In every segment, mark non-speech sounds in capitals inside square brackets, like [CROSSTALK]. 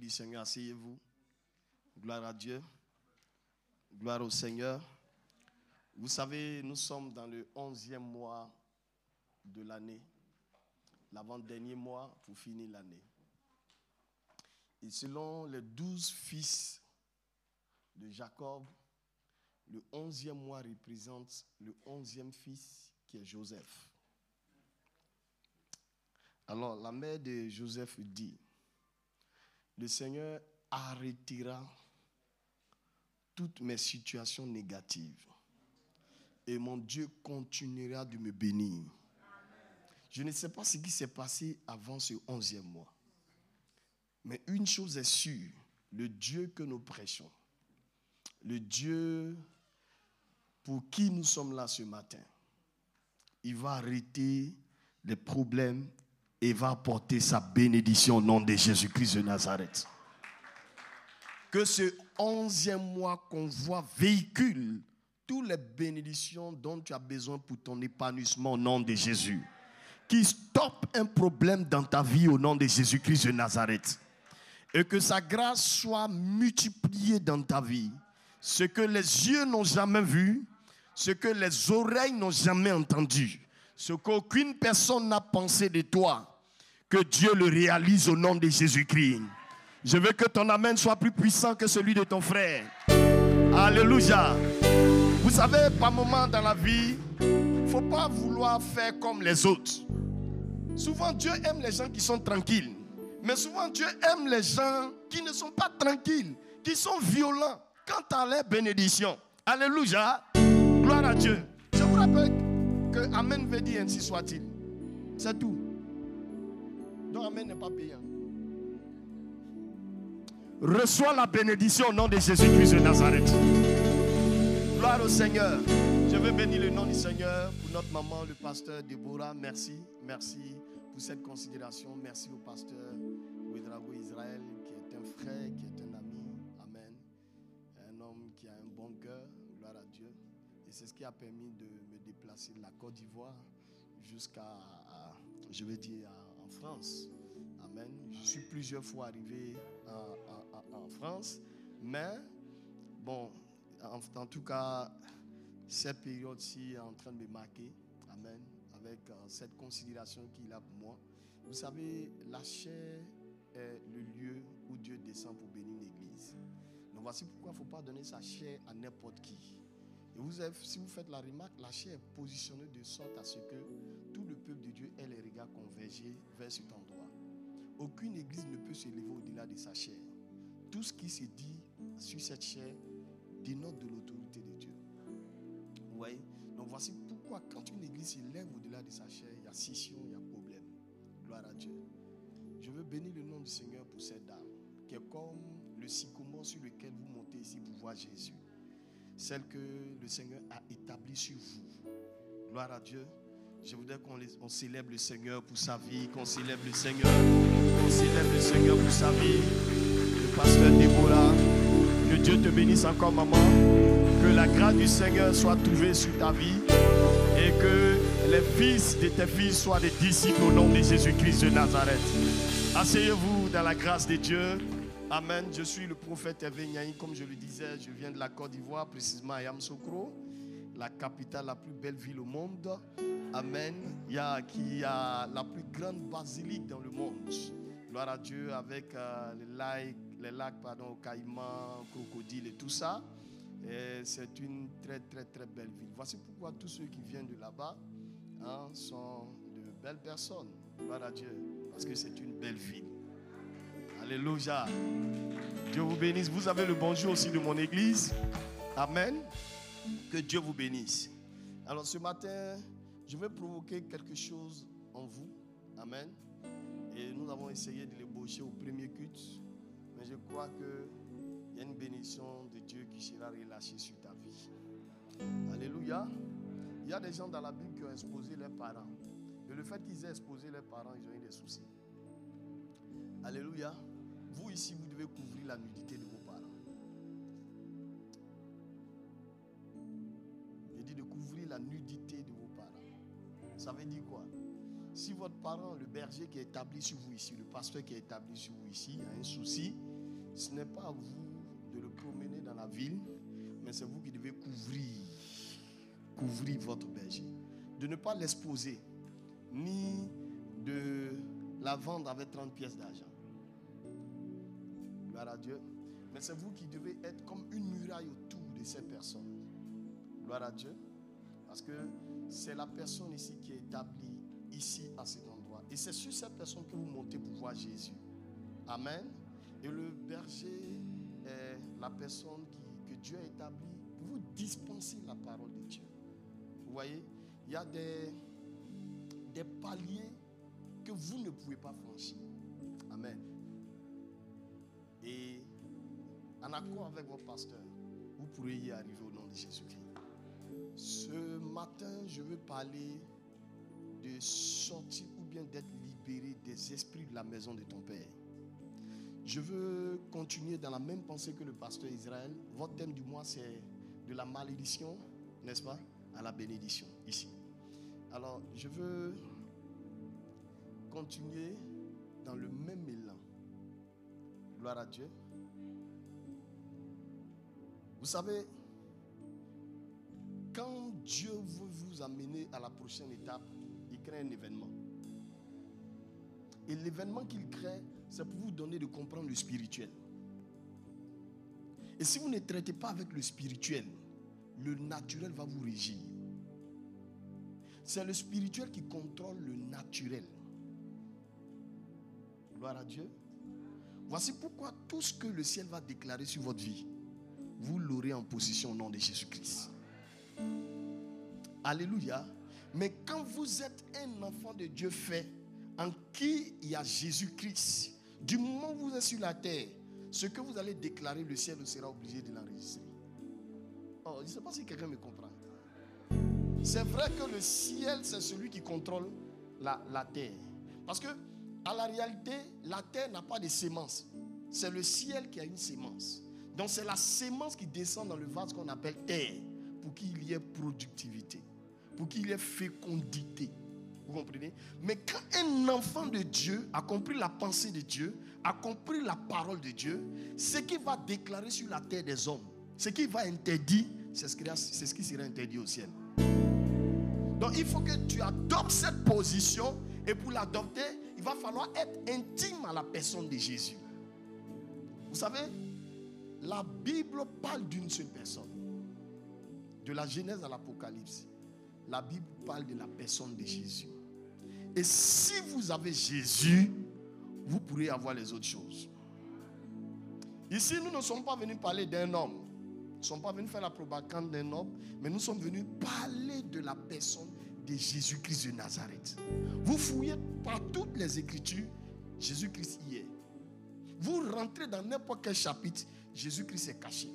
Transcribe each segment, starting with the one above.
du Seigneur, asseyez-vous. Gloire à Dieu. Gloire au Seigneur. Vous savez, nous sommes dans le onzième mois de l'année, l'avant-dernier mois pour finir l'année. Et selon les douze fils de Jacob, le onzième mois représente le onzième fils qui est Joseph. Alors la mère de Joseph dit, le Seigneur arrêtera toutes mes situations négatives et mon Dieu continuera de me bénir. Je ne sais pas ce qui s'est passé avant ce onzième mois. Mais une chose est sûre, le Dieu que nous prêchons, le Dieu pour qui nous sommes là ce matin, il va arrêter les problèmes et va apporter sa bénédiction au nom de Jésus-Christ de Nazareth. Que ce onzième mois qu'on voit véhicule toutes les bénédictions dont tu as besoin pour ton épanouissement au nom de Jésus. Qui stoppe un problème dans ta vie au nom de Jésus-Christ de Nazareth. Et que sa grâce soit multipliée dans ta vie. Ce que les yeux n'ont jamais vu, ce que les oreilles n'ont jamais entendu, ce qu'aucune personne n'a pensé de toi, que Dieu le réalise au nom de Jésus-Christ. Je veux que ton amen soit plus puissant que celui de ton frère. Alléluia. Vous savez, par moment dans la vie, il ne faut pas vouloir faire comme les autres. Souvent, Dieu aime les gens qui sont tranquilles. Mais souvent, Dieu aime les gens qui ne sont pas tranquilles, qui sont violents quant à leur bénédiction. Alléluia. Gloire à Dieu. Je vous rappelle que Amen veut dire ainsi soit-il. C'est tout. Donc Amen n'est pas payant. Reçois la bénédiction au nom de Jésus-Christ de Nazareth. Gloire au Seigneur. Je veux bénir le nom du Seigneur pour notre maman, le pasteur Déborah. Merci, merci pour cette considération. Merci au pasteur Ouedrago Israël, qui est un frère, qui est un ami. Amen. Un homme qui a un bon cœur. Gloire à Dieu. Et c'est ce qui a permis de me déplacer de la Côte d'Ivoire jusqu'à, je veux dire, en France. Amen. Je suis plusieurs fois arrivé en, France, mais bon, en, tout cas, cette période-ci est en train de me marquer. Amen. Avec euh, cette considération qu'il a pour moi. Vous savez, la chair est le lieu où Dieu descend pour bénir l'église. Donc voici pourquoi il ne faut pas donner sa chair à n'importe qui. Et vous avez, si vous faites la remarque, la chair est positionnée de sorte à ce que tout le peuple de Dieu ait les regards convergés vers cet endroit. Aucune église ne peut s'élever au-delà de sa chair. Tout ce qui se dit sur cette chair dénote de l'autorité de Dieu. Vous voyez? Donc voici pourquoi quand une église s'élève au-delà de sa chair, il y a scission, il y a problème. Gloire à Dieu. Je veux bénir le nom du Seigneur pour cette dame, qui est comme le sycomore sur lequel vous montez ici pour voir Jésus. Celle que le Seigneur a établie sur vous. Gloire à Dieu. Je voudrais qu'on célèbre le Seigneur pour sa vie, qu'on célèbre le Seigneur, qu'on célèbre le Seigneur pour sa vie. Le pasteur Déborah, que Dieu te bénisse encore, maman. Que la grâce du Seigneur soit trouvée sur ta vie et que les fils de tes fils soient des disciples au nom de Jésus-Christ de Nazareth. Asseyez-vous dans la grâce de Dieu. Amen. Je suis le prophète Hervé Comme je le disais, je viens de la Côte d'Ivoire, précisément à Yamsokro, la capitale, la plus belle ville au monde. Amen. Il y a, qui a la plus grande basilique dans le monde. Gloire à Dieu avec euh, les lacs, les lacs pardon, caïmans, crocodiles et tout ça. c'est une très très très belle ville. Voici pourquoi tous ceux qui viennent de là-bas hein, sont de belles personnes. Gloire à Dieu. Parce que c'est une belle ville. Alléluia. Dieu vous bénisse. Vous avez le bonjour aussi de mon église. Amen. Que Dieu vous bénisse. Alors ce matin, je vais provoquer quelque chose en vous. Amen. Et nous avons essayé de l'ébaucher au premier culte. Mais je crois qu'il y a une bénédiction de Dieu qui sera relâchée sur ta vie. Alléluia. Il y a des gens dans la Bible qui ont exposé leurs parents. Et le fait qu'ils aient exposé leurs parents, ils ont eu des soucis. Alléluia. Vous ici, vous devez couvrir la nudité de vos parents. Il dit de couvrir la nudité de vos parents. Ça veut dire quoi? Si votre parent, le berger qui est établi sur vous ici, le pasteur qui est établi sur vous ici, a un souci, ce n'est pas à vous de le promener dans la ville, mais c'est vous qui devez couvrir, couvrir votre berger. De ne pas l'exposer, ni de la vendre avec 30 pièces d'argent. À Dieu. Mais c'est vous qui devez être comme une muraille autour de ces personnes. Gloire à Dieu. Parce que c'est la personne ici qui est établie ici à cet endroit. Et c'est sur cette personne que vous montez pour voir Jésus. Amen. Et le berger est la personne que Dieu a établie pour vous dispenser la parole de Dieu. Vous voyez, il y a des paliers que vous ne pouvez pas franchir. Amen. Et en accord avec vos pasteurs, vous pourrez y arriver au nom de Jésus-Christ. Ce matin, je veux parler de sortir ou bien d'être libéré des esprits de la maison de ton Père. Je veux continuer dans la même pensée que le pasteur Israël. Votre thème du mois, c'est de la malédiction, n'est-ce pas, à la bénédiction, ici. Alors, je veux continuer dans le même élan. Gloire à Dieu. Vous savez, quand Dieu veut vous amener à la prochaine étape, il crée un événement. Et l'événement qu'il crée, c'est pour vous donner de comprendre le spirituel. Et si vous ne traitez pas avec le spirituel, le naturel va vous régir. C'est le spirituel qui contrôle le naturel. Gloire à Dieu. Voici pourquoi tout ce que le ciel va déclarer sur votre vie, vous l'aurez en position au nom de Jésus-Christ. Alléluia. Mais quand vous êtes un enfant de Dieu fait, en qui il y a Jésus-Christ, du moment où vous êtes sur la terre, ce que vous allez déclarer, le ciel sera obligé de l'enregistrer. Oh, je ne sais pas si quelqu'un me comprend. C'est vrai que le ciel, c'est celui qui contrôle la terre. Parce que, à la réalité, la terre n'a pas de sémence. C'est le ciel qui a une sémence. Donc, c'est la sémence qui descend dans le vase qu'on appelle terre pour qu'il y ait productivité, pour qu'il y ait fécondité. Vous comprenez? Mais quand un enfant de Dieu a compris la pensée de Dieu, a compris la parole de Dieu, ce qu'il va déclarer sur la terre des hommes, ce qu'il va interdire, c'est ce qui sera interdit au ciel. Donc il faut que tu adoptes cette position et pour l'adopter, il va falloir être intime à la personne de Jésus. Vous savez, la Bible parle d'une seule personne. De la Genèse à l'Apocalypse, la Bible parle de la personne de Jésus. Et si vous avez Jésus, vous pourrez avoir les autres choses. Ici, nous ne sommes pas venus parler d'un homme. Nous ne sommes pas venus faire la propagande d'un homme, mais nous sommes venus parler de la personne de Jésus-Christ de Nazareth. Vous fouillez par toutes les Écritures, Jésus-Christ y est. Vous rentrez dans n'importe quel chapitre, Jésus-Christ est caché.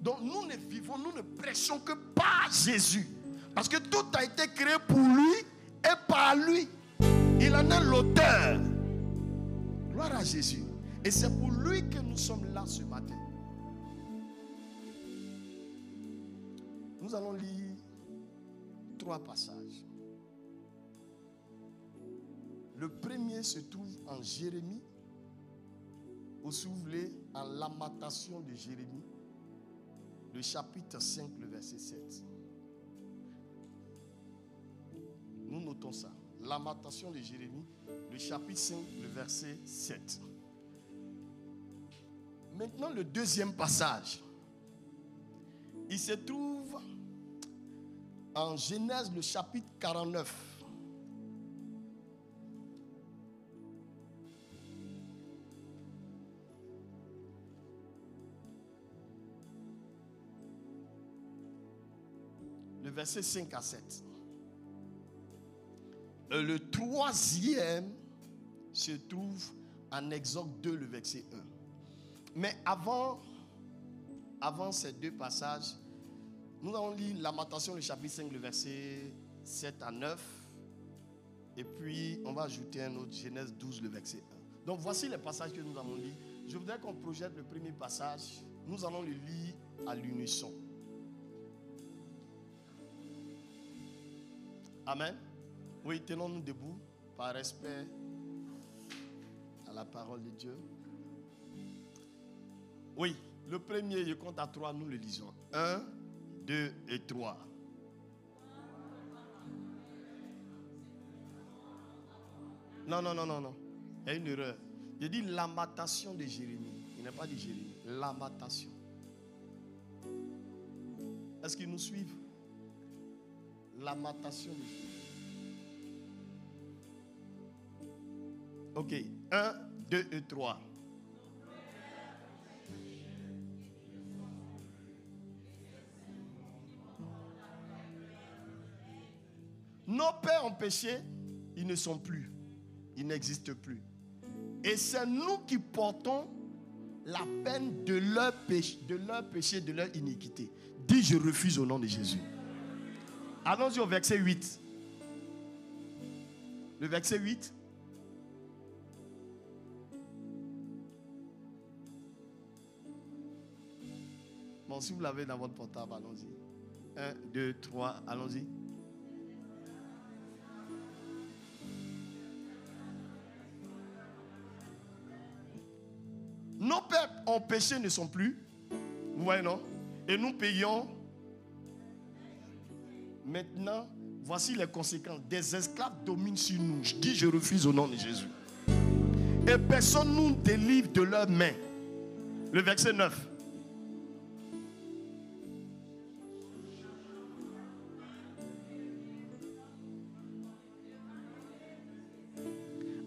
Donc nous ne vivons, nous ne prêchons que par Jésus. Parce que tout a été créé pour lui et par lui. Il en est l'auteur. Gloire à Jésus. Et c'est pour lui que nous sommes là ce matin. Nous allons lire passages. Le premier se trouve en Jérémie. Au soufflé, en lamentation de Jérémie, le chapitre 5, le verset 7. Nous notons ça. Lamentation de Jérémie, le chapitre 5, le verset 7. Maintenant, le deuxième passage. Il se trouve en Genèse, le chapitre 49. Le verset 5 à 7. Et le troisième se trouve en Exode 2, le verset 1. Mais avant, avant ces deux passages, nous allons lire Lamentation, le chapitre 5, le verset 7 à 9. Et puis, on va ajouter un autre, Genèse 12, le verset 1. Donc, voici les passages que nous allons lire. Je voudrais qu'on projette le premier passage. Nous allons le lire à l'unisson. Amen. Oui, tenons-nous debout par respect à la parole de Dieu. Oui, le premier, je compte à trois, nous le lisons. Un, deux et trois. Non, non, non, non, non. Il y a une erreur. Il dit l'amatation de Jérémie. Il n'a pas dit Jérémie. L'amatation. Est-ce qu'ils nous suivent L'amatation de Jérémie. Ok. Un, deux et trois. Nos pères ont péché, ils ne sont plus. Ils n'existent plus. Et c'est nous qui portons la peine de leur péché, de leur péché, de leur iniquité. Dis, je refuse au nom de Jésus. Allons-y au verset 8. Le verset 8. Bon, si vous l'avez dans votre portable, allons-y. 1, 2, 3, allons-y. En péché ne sont plus. Vous voyez, non? Et nous payons. Maintenant, voici les conséquences. Des esclaves dominent sur nous. Je dis, je refuse au nom de Jésus. Et personne nous délivre de leurs mains. Le verset 9.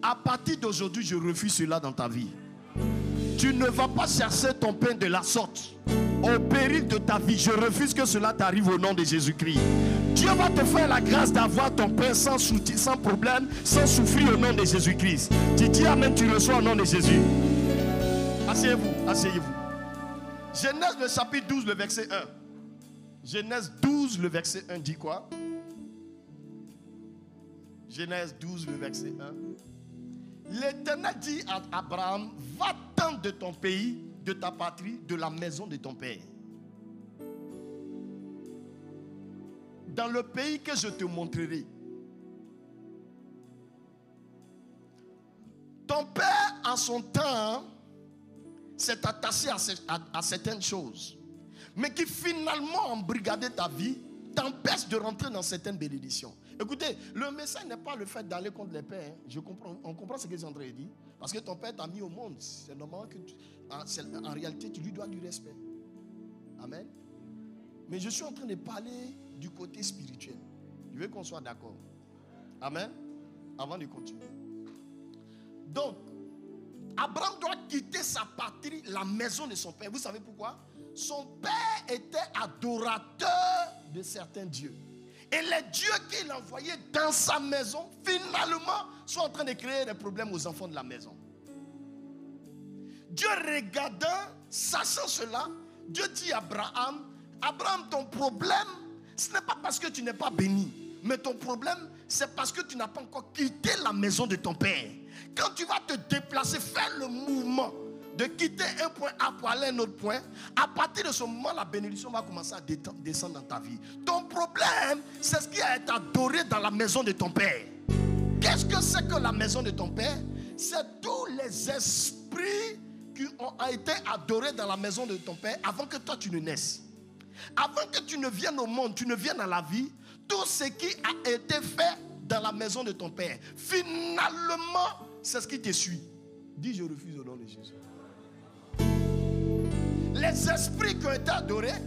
À partir d'aujourd'hui, je refuse cela dans ta vie. Tu ne vas pas chercher ton pain de la sorte. Au péril de ta vie, je refuse que cela t'arrive au nom de Jésus-Christ. Dieu va te faire la grâce d'avoir ton pain sans, sans problème, sans souffrir au nom de Jésus-Christ. Tu dis Amen, tu reçois au nom de Jésus. Asseyez-vous, asseyez-vous. Genèse le chapitre 12, le verset 1. Genèse 12, le verset 1 dit quoi? Genèse 12, le verset 1. L'Éternel dit à Abraham, va-t'en de ton pays, de ta patrie, de la maison de ton père. Dans le pays que je te montrerai. Ton père, en son temps, s'est attaché à, certaines choses, mais qui finalement brigadé ta vie, t'empêche de rentrer dans certaines bénédictions. Écoutez, le message n'est pas le fait d'aller contre les pères. Hein. Je comprends, on comprend ce que j'ai en train. Parce que ton père t'a mis au monde. C'est normal que, en, en réalité, tu lui dois du respect. Amen. Mais je suis en train de parler du côté spirituel. Je veux qu'on soit d'accord. Amen. Avant de continuer. Donc, Abraham doit quitter sa patrie, la maison de son père. Vous savez pourquoi? Son père était adorateur de certains dieux. Et les dieux qu'il envoyait dans sa maison, finalement, sont en train de créer des problèmes aux enfants de la maison. Dieu regardant, sachant cela, Dieu dit à Abraham, Abraham, ton problème, ce n'est pas parce que tu n'es pas béni, mais ton problème, c'est parce que tu n'as pas encore quitté la maison de ton père. Quand tu vas te déplacer, faire le mouvement de quitter un point A pour aller à un autre point, à partir de ce moment, la bénédiction va commencer à descendre dans ta vie. Ton problème, c'est ce qui a été adoré dans la maison de ton père. Qu'est-ce que c'est que la maison de ton père? C'est tous les esprits qui ont été adorés dans la maison de ton père avant que toi tu ne naisses. Avant que tu ne viennes au monde, tu ne viennes à la vie, tout ce qui a été fait dans la maison de ton père, finalement, c'est ce qui te suit. Dis, je refuse au nom de Jésus les esprits qui ont été adorés,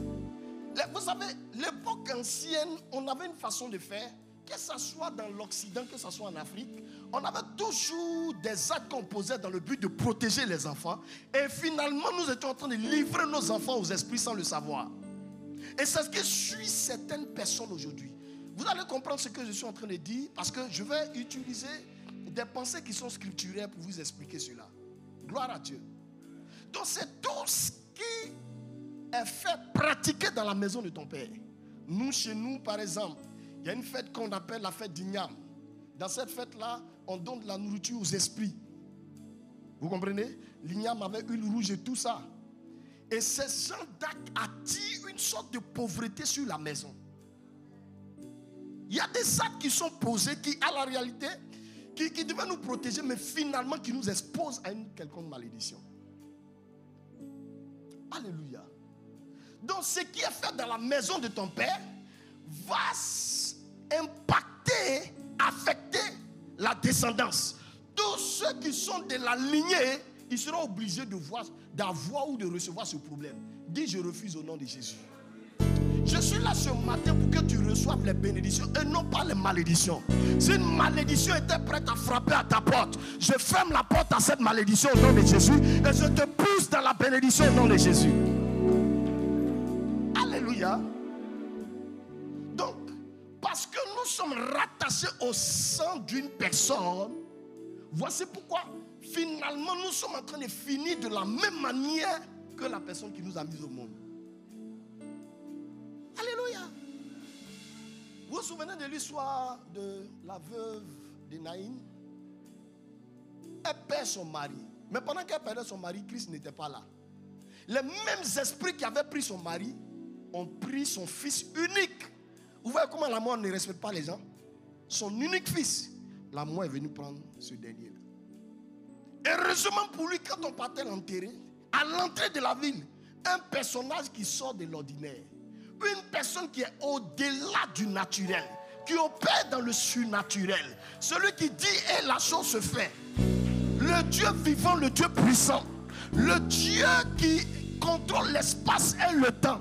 vous savez, l'époque ancienne, on avait une façon de faire, que ce soit dans l'Occident, que ce soit en Afrique, on avait toujours des actes qu'on posait dans le but de protéger les enfants. Et finalement, nous étions en train de livrer nos enfants aux esprits sans le savoir. Et c'est ce qui suit certaines personnes aujourd'hui. Vous allez comprendre ce que je suis en train de dire parce que je vais utiliser des pensées qui sont scripturaires pour vous expliquer cela. Gloire à Dieu. Donc c'est tout ce qui est fait pratiquer dans la maison de ton père. Nous, chez nous, par exemple, il y a une fête qu'on appelle la fête d'Ignam. Dans cette fête-là, on donne de la nourriture aux esprits. Vous comprenez? L'igname avec huile rouge et tout ça. Et ces gens d'actes attirent une sorte de pauvreté sur la maison. Il y a des actes qui sont posés qui, à la réalité, qui, qui devaient nous protéger, mais finalement qui nous exposent à une quelconque malédiction. Alléluia. Donc ce qui est fait dans la maison de ton père va impacter, affecter la descendance. Tous ceux qui sont de la lignée, ils seront obligés de voir, d'avoir ou de recevoir ce problème. Dis je refuse au nom de Jésus. Je suis là ce matin pour que tu reçoives les bénédictions et non pas les malédictions. Si une malédiction était prête à frapper à ta porte, je ferme la porte à cette malédiction au nom de Jésus et je te pousse dans la bénédiction au nom de Jésus. Alléluia. Donc, parce que nous sommes rattachés au sang d'une personne, voici pourquoi finalement nous sommes en train de finir de la même manière que la personne qui nous a mis au monde. Alléluia. Vous vous souvenez de l'histoire de la veuve de Naïm? Elle perd son mari. Mais pendant qu'elle perdait son mari, Christ n'était pas là. Les mêmes esprits qui avaient pris son mari ont pris son fils unique. Vous voyez comment la mort ne respecte pas les gens? Son unique fils. La mort est venue prendre ce dernier-là. Heureusement pour lui, quand on partait l'enterrer, à l'entrée de la ville, un personnage qui sort de l'ordinaire une personne qui est au-delà du naturel, qui opère dans le surnaturel. Celui qui dit et la chose se fait. Le Dieu vivant, le Dieu puissant. Le Dieu qui contrôle l'espace et le temps.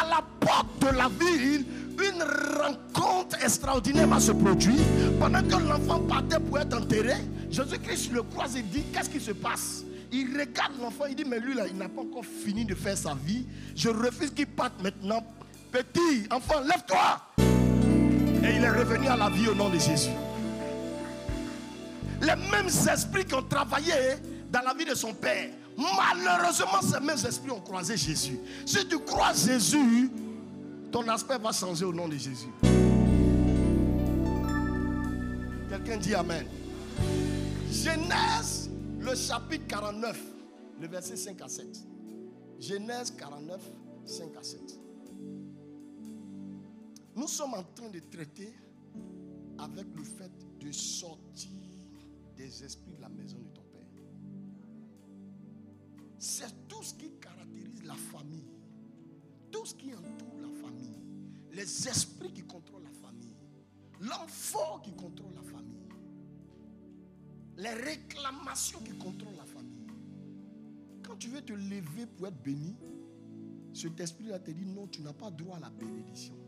À la porte de la ville, une rencontre extraordinaire va se produire. Pendant que l'enfant partait pour être enterré, Jésus-Christ le croise et dit, qu'est-ce qui se passe? Il regarde l'enfant, il dit, mais lui là, il n'a pas encore fini de faire sa vie. Je refuse qu'il parte maintenant Petit, enfant, lève-toi. Et il est revenu à la vie au nom de Jésus. Les mêmes esprits qui ont travaillé dans la vie de son père, malheureusement, ces mêmes esprits ont croisé Jésus. Si tu crois Jésus, ton aspect va changer au nom de Jésus. Quelqu'un dit Amen. Genèse, le chapitre 49, le verset 5 à 7. Genèse 49, 5 à 7. Nous sommes en train de traiter avec le fait de sortir des esprits de la maison de ton Père. C'est tout ce qui caractérise la famille. Tout ce qui entoure la famille. Les esprits qui contrôlent la famille. L'enfant qui contrôle la famille. Les réclamations qui contrôlent la famille. Quand tu veux te lever pour être béni, cet esprit-là te dit non, tu n'as pas droit à la bénédiction.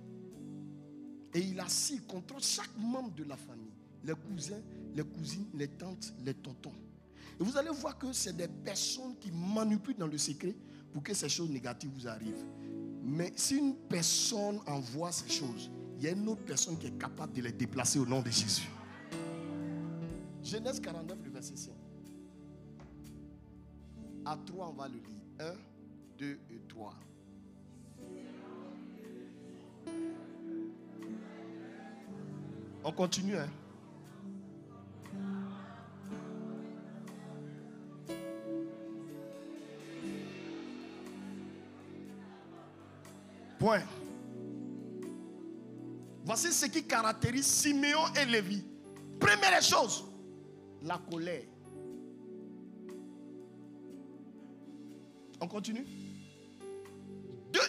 Et il assis contre chaque membre de la famille. Les cousins, les cousines, les tantes, les tontons. Et vous allez voir que c'est des personnes qui manipulent dans le secret pour que ces choses négatives vous arrivent. Mais si une personne envoie ces choses, il y a une autre personne qui est capable de les déplacer au nom de Jésus. Genèse 49, le verset 5. À 3, on va le lire. 1, 2 et 3. On continue. Hein? Point. Voici ce qui caractérise Siméon et Lévi. Première chose, la colère. On continue. Deux.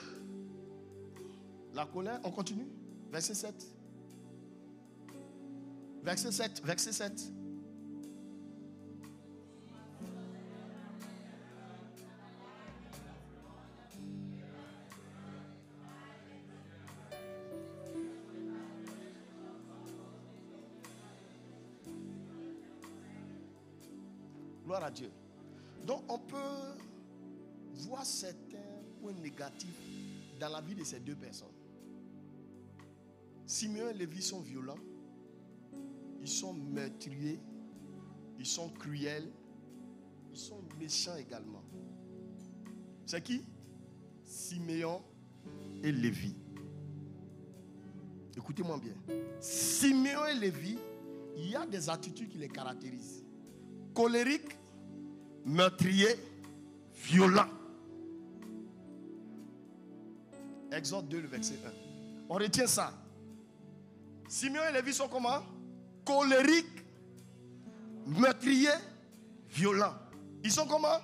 La colère, on continue. Verset 7. Verset 7, verset 7. Gloire à Dieu. Donc on peut voir certains points négatifs dans la vie de ces deux personnes. Simeon et Lévi sont violents ils sont meurtriers, ils sont cruels, ils sont méchants également. C'est qui? Siméon et Lévi. Écoutez-moi bien. Siméon et Lévi, il y a des attitudes qui les caractérisent. Colérique, meurtrier, violent. Exode 2, le verset 1. On retient ça. Simeon et Lévi sont comment? Colériques, meurtriers, violents. Ils sont comment?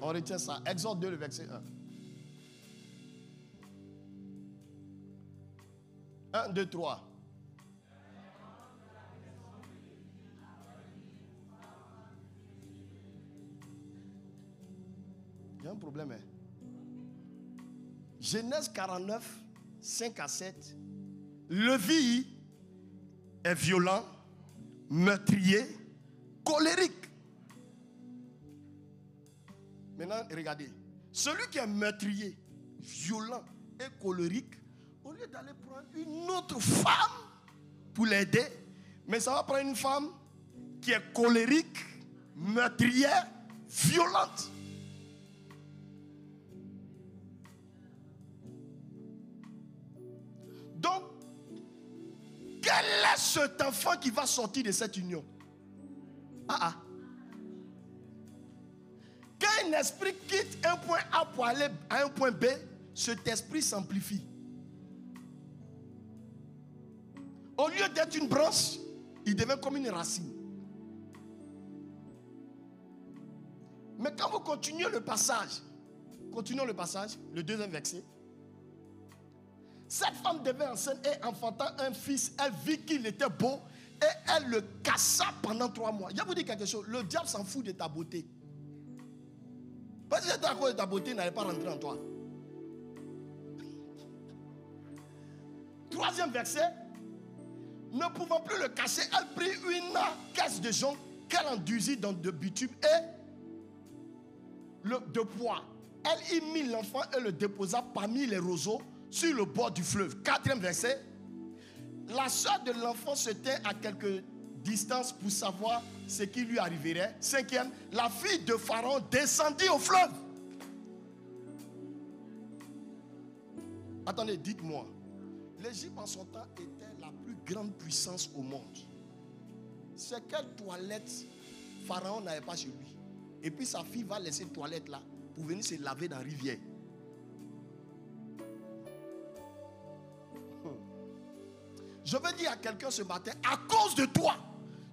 On retient ça. Exode 2, le verset 1. 1, 2, 3. Il y a un problème. Hein? Genèse 49, 5 à 7. Le vie est violent, meurtrier, colérique. Maintenant, regardez. Celui qui est meurtrier, violent et colérique, au lieu d'aller prendre une autre femme pour l'aider, mais ça va prendre une femme qui est colérique, meurtrière, violente. Donc, quel est cet enfant qui va sortir de cette union? Ah ah. Quand un esprit quitte un point A pour aller à un point B, cet esprit s'amplifie. Au lieu d'être une branche, il devient comme une racine. Mais quand vous continuez le passage, continuons le passage, le deuxième verset. Cette femme devait enceinte et enfantant un fils. Elle vit qu'il était beau et elle le cassa pendant trois mois. Je vous dis quelque chose. Le diable s'en fout de ta beauté. Parce que cause de ta beauté, n'allait pas rentrer en toi. Troisième verset. Ne pouvant plus le casser, elle prit une caisse de jonc qu'elle enduisit dans de bitume et de poids. Elle y mit l'enfant et le déposa parmi les roseaux sur le bord du fleuve. Quatrième verset. La soeur de l'enfant se tait à quelques distances pour savoir ce qui lui arriverait. Cinquième, la fille de Pharaon descendit au fleuve. Attendez, dites-moi. L'Égypte en son temps était la plus grande puissance au monde. C'est quelle toilette Pharaon n'avait pas chez lui. Et puis sa fille va laisser une toilette là pour venir se laver dans la rivière. Je veux dire à quelqu'un ce matin, à cause de toi,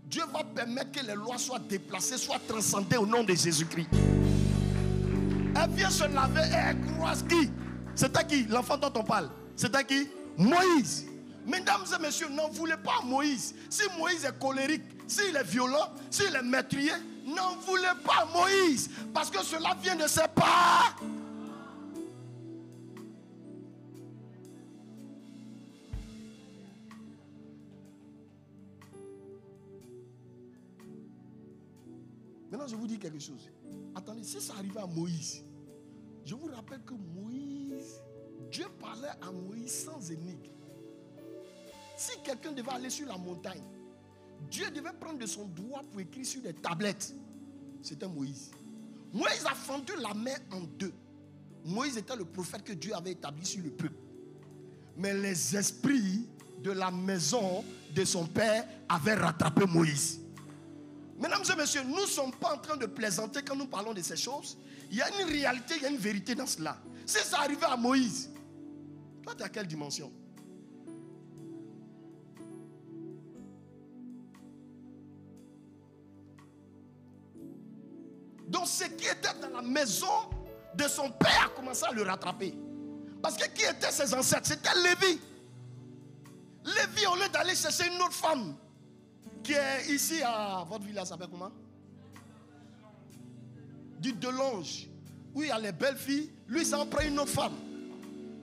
Dieu va permettre que les lois soient déplacées, soient transcendées au nom de Jésus-Christ. Elle vient se laver et elle croise qui? C'était qui? L'enfant dont on parle. C'était qui? Moïse. Mesdames et messieurs, n'en voulez pas Moïse. Si Moïse est colérique, s'il est violent, s'il est meurtrier, n'en voulez pas Moïse. Parce que cela vient de ses pas. Maintenant, je vous dis quelque chose. Attendez, si ça arrivait à Moïse, je vous rappelle que Moïse, Dieu parlait à Moïse sans énigme. Si quelqu'un devait aller sur la montagne, Dieu devait prendre de son doigt pour écrire sur des tablettes. C'était Moïse. Moïse a fendu la mer en deux. Moïse était le prophète que Dieu avait établi sur le peuple. Mais les esprits de la maison de son père avaient rattrapé Moïse. Mesdames et messieurs, nous ne sommes pas en train de plaisanter quand nous parlons de ces choses. Il y a une réalité, il y a une vérité dans cela. Si ça arrivait à Moïse, toi, tu à quelle dimension? Donc, ce qui était dans la maison de son père a commencé à le rattraper. Parce que qui étaient ses ancêtres? C'était Lévi. Lévi, au lieu d'aller chercher une autre femme, qui est ici à votre village, ça s'appelle comment? Du Delonge. Oui, il y a les belles filles. Lui, ça en prend une autre femme.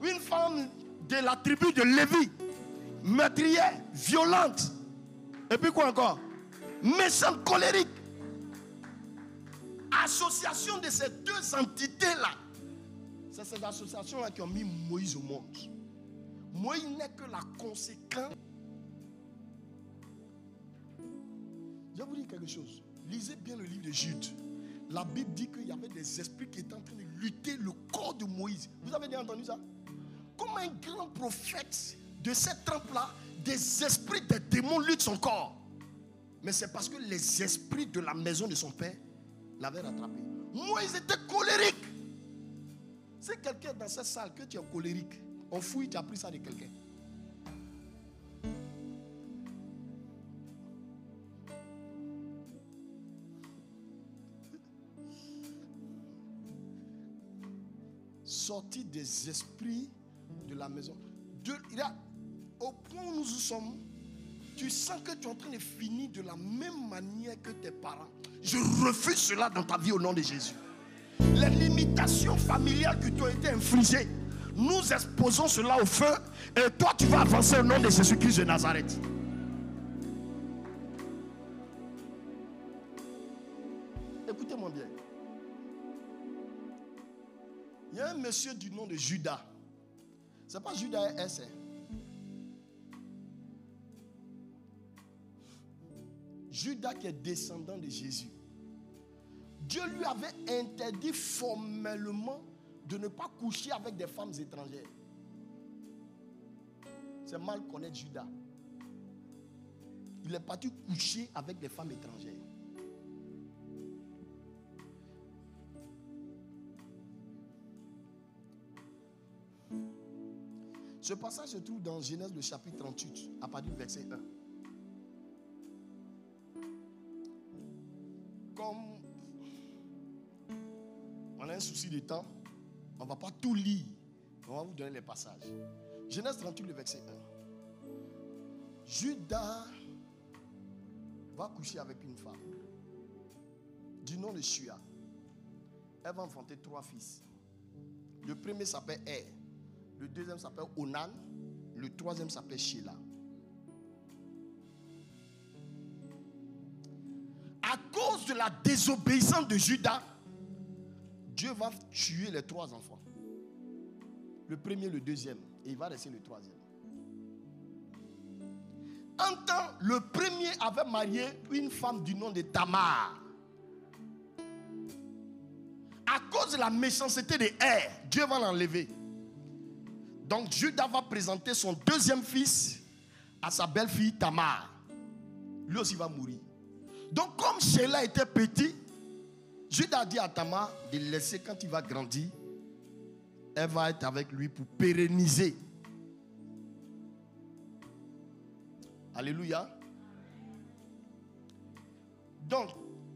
Une femme de la tribu de Lévi. Meurtrière, violente. Et puis quoi encore? Méchante, colérique. Association de ces deux entités-là. C'est ces associations-là qui ont mis Moïse au monde. Moïse n'est que la conséquence Je vais vous dire quelque chose. Lisez bien le livre de Jude. La Bible dit qu'il y avait des esprits qui étaient en train de lutter le corps de Moïse. Vous avez déjà entendu ça? Comme un grand prophète de cette trempe-là, des esprits, des démons luttent son corps? Mais c'est parce que les esprits de la maison de son père l'avaient rattrapé. Moïse était colérique. C'est quelqu'un dans cette salle que tu es colérique. On fouille, tu as pris ça de quelqu'un. Sorti des esprits de la maison. Au point où nous sommes, tu sens que tu es en train de finir de la même manière que tes parents. Je refuse cela dans ta vie au nom de Jésus. Les limitations familiales qui t'ont été infligées, nous exposons cela au feu et toi tu vas avancer au nom de Jésus-Christ de Nazareth. Monsieur du nom de Judas. C'est pas Judas S. hein. Judas qui est descendant de Jésus. Dieu lui avait interdit formellement de ne pas coucher avec des femmes étrangères. C'est mal connaître Judas. Il est parti coucher avec des femmes étrangères. Ce passage se trouve dans Genèse le chapitre 38, à partir du verset 1. Comme on a un souci de temps, on ne va pas tout lire. On va vous donner les passages. Genèse 38, le verset 1. Judas va coucher avec une femme du nom de Shua. Elle va enfanter trois fils. Le premier s'appelle Er. Le deuxième s'appelle Onan. Le troisième s'appelle Sheila. À cause de la désobéissance de Judas, Dieu va tuer les trois enfants. Le premier, le deuxième. Et il va laisser le troisième. Un temps, le premier avait marié une femme du nom de Tamar. À cause de la méchanceté de Er, Dieu va l'enlever. Donc Judas va présenter son deuxième fils à sa belle-fille Tamar. Lui aussi va mourir. Donc comme Sheila était petit, Judas dit à Tamar de laisser quand il va grandir, elle va être avec lui pour pérenniser. Alléluia. Donc,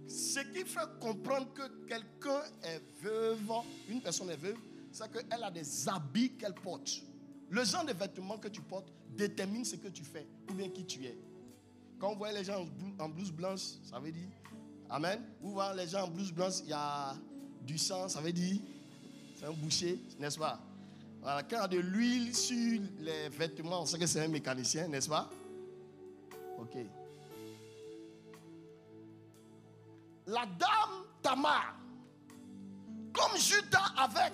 ce qui fait comprendre que quelqu'un est veuve, une personne est veuve, c'est qu'elle a des habits qu'elle porte. Le genre de vêtements que tu portes détermine ce que tu fais ou bien qui tu es. Quand vous voyez les gens en blou- en blouse blanche, ça veut dire Amen. Vous voyez les gens en blouse blanche, il y a du sang, ça veut dire c'est un boucher, n'est-ce pas? Voilà, quand il y a de l'huile sur les vêtements, on sait que c'est un mécanicien, n'est-ce pas? Ok. La dame Tamar, comme Judas avait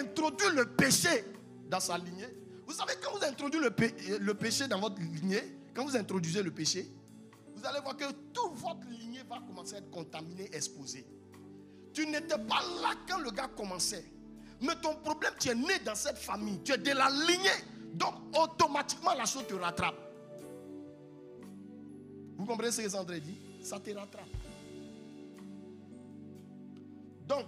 introduit le péché dans sa lignée, vous savez, quand vous introduisez le, pé- le péché dans votre lignée, quand vous introduisez le péché, vous allez voir que toute votre lignée va commencer à être contaminée, exposée. Tu n'étais pas là quand le gars commençait. Mais ton problème, tu es né dans cette famille. Tu es de la lignée. Donc, automatiquement, la chose te rattrape. Vous comprenez ce que de dire Ça te rattrape. Donc,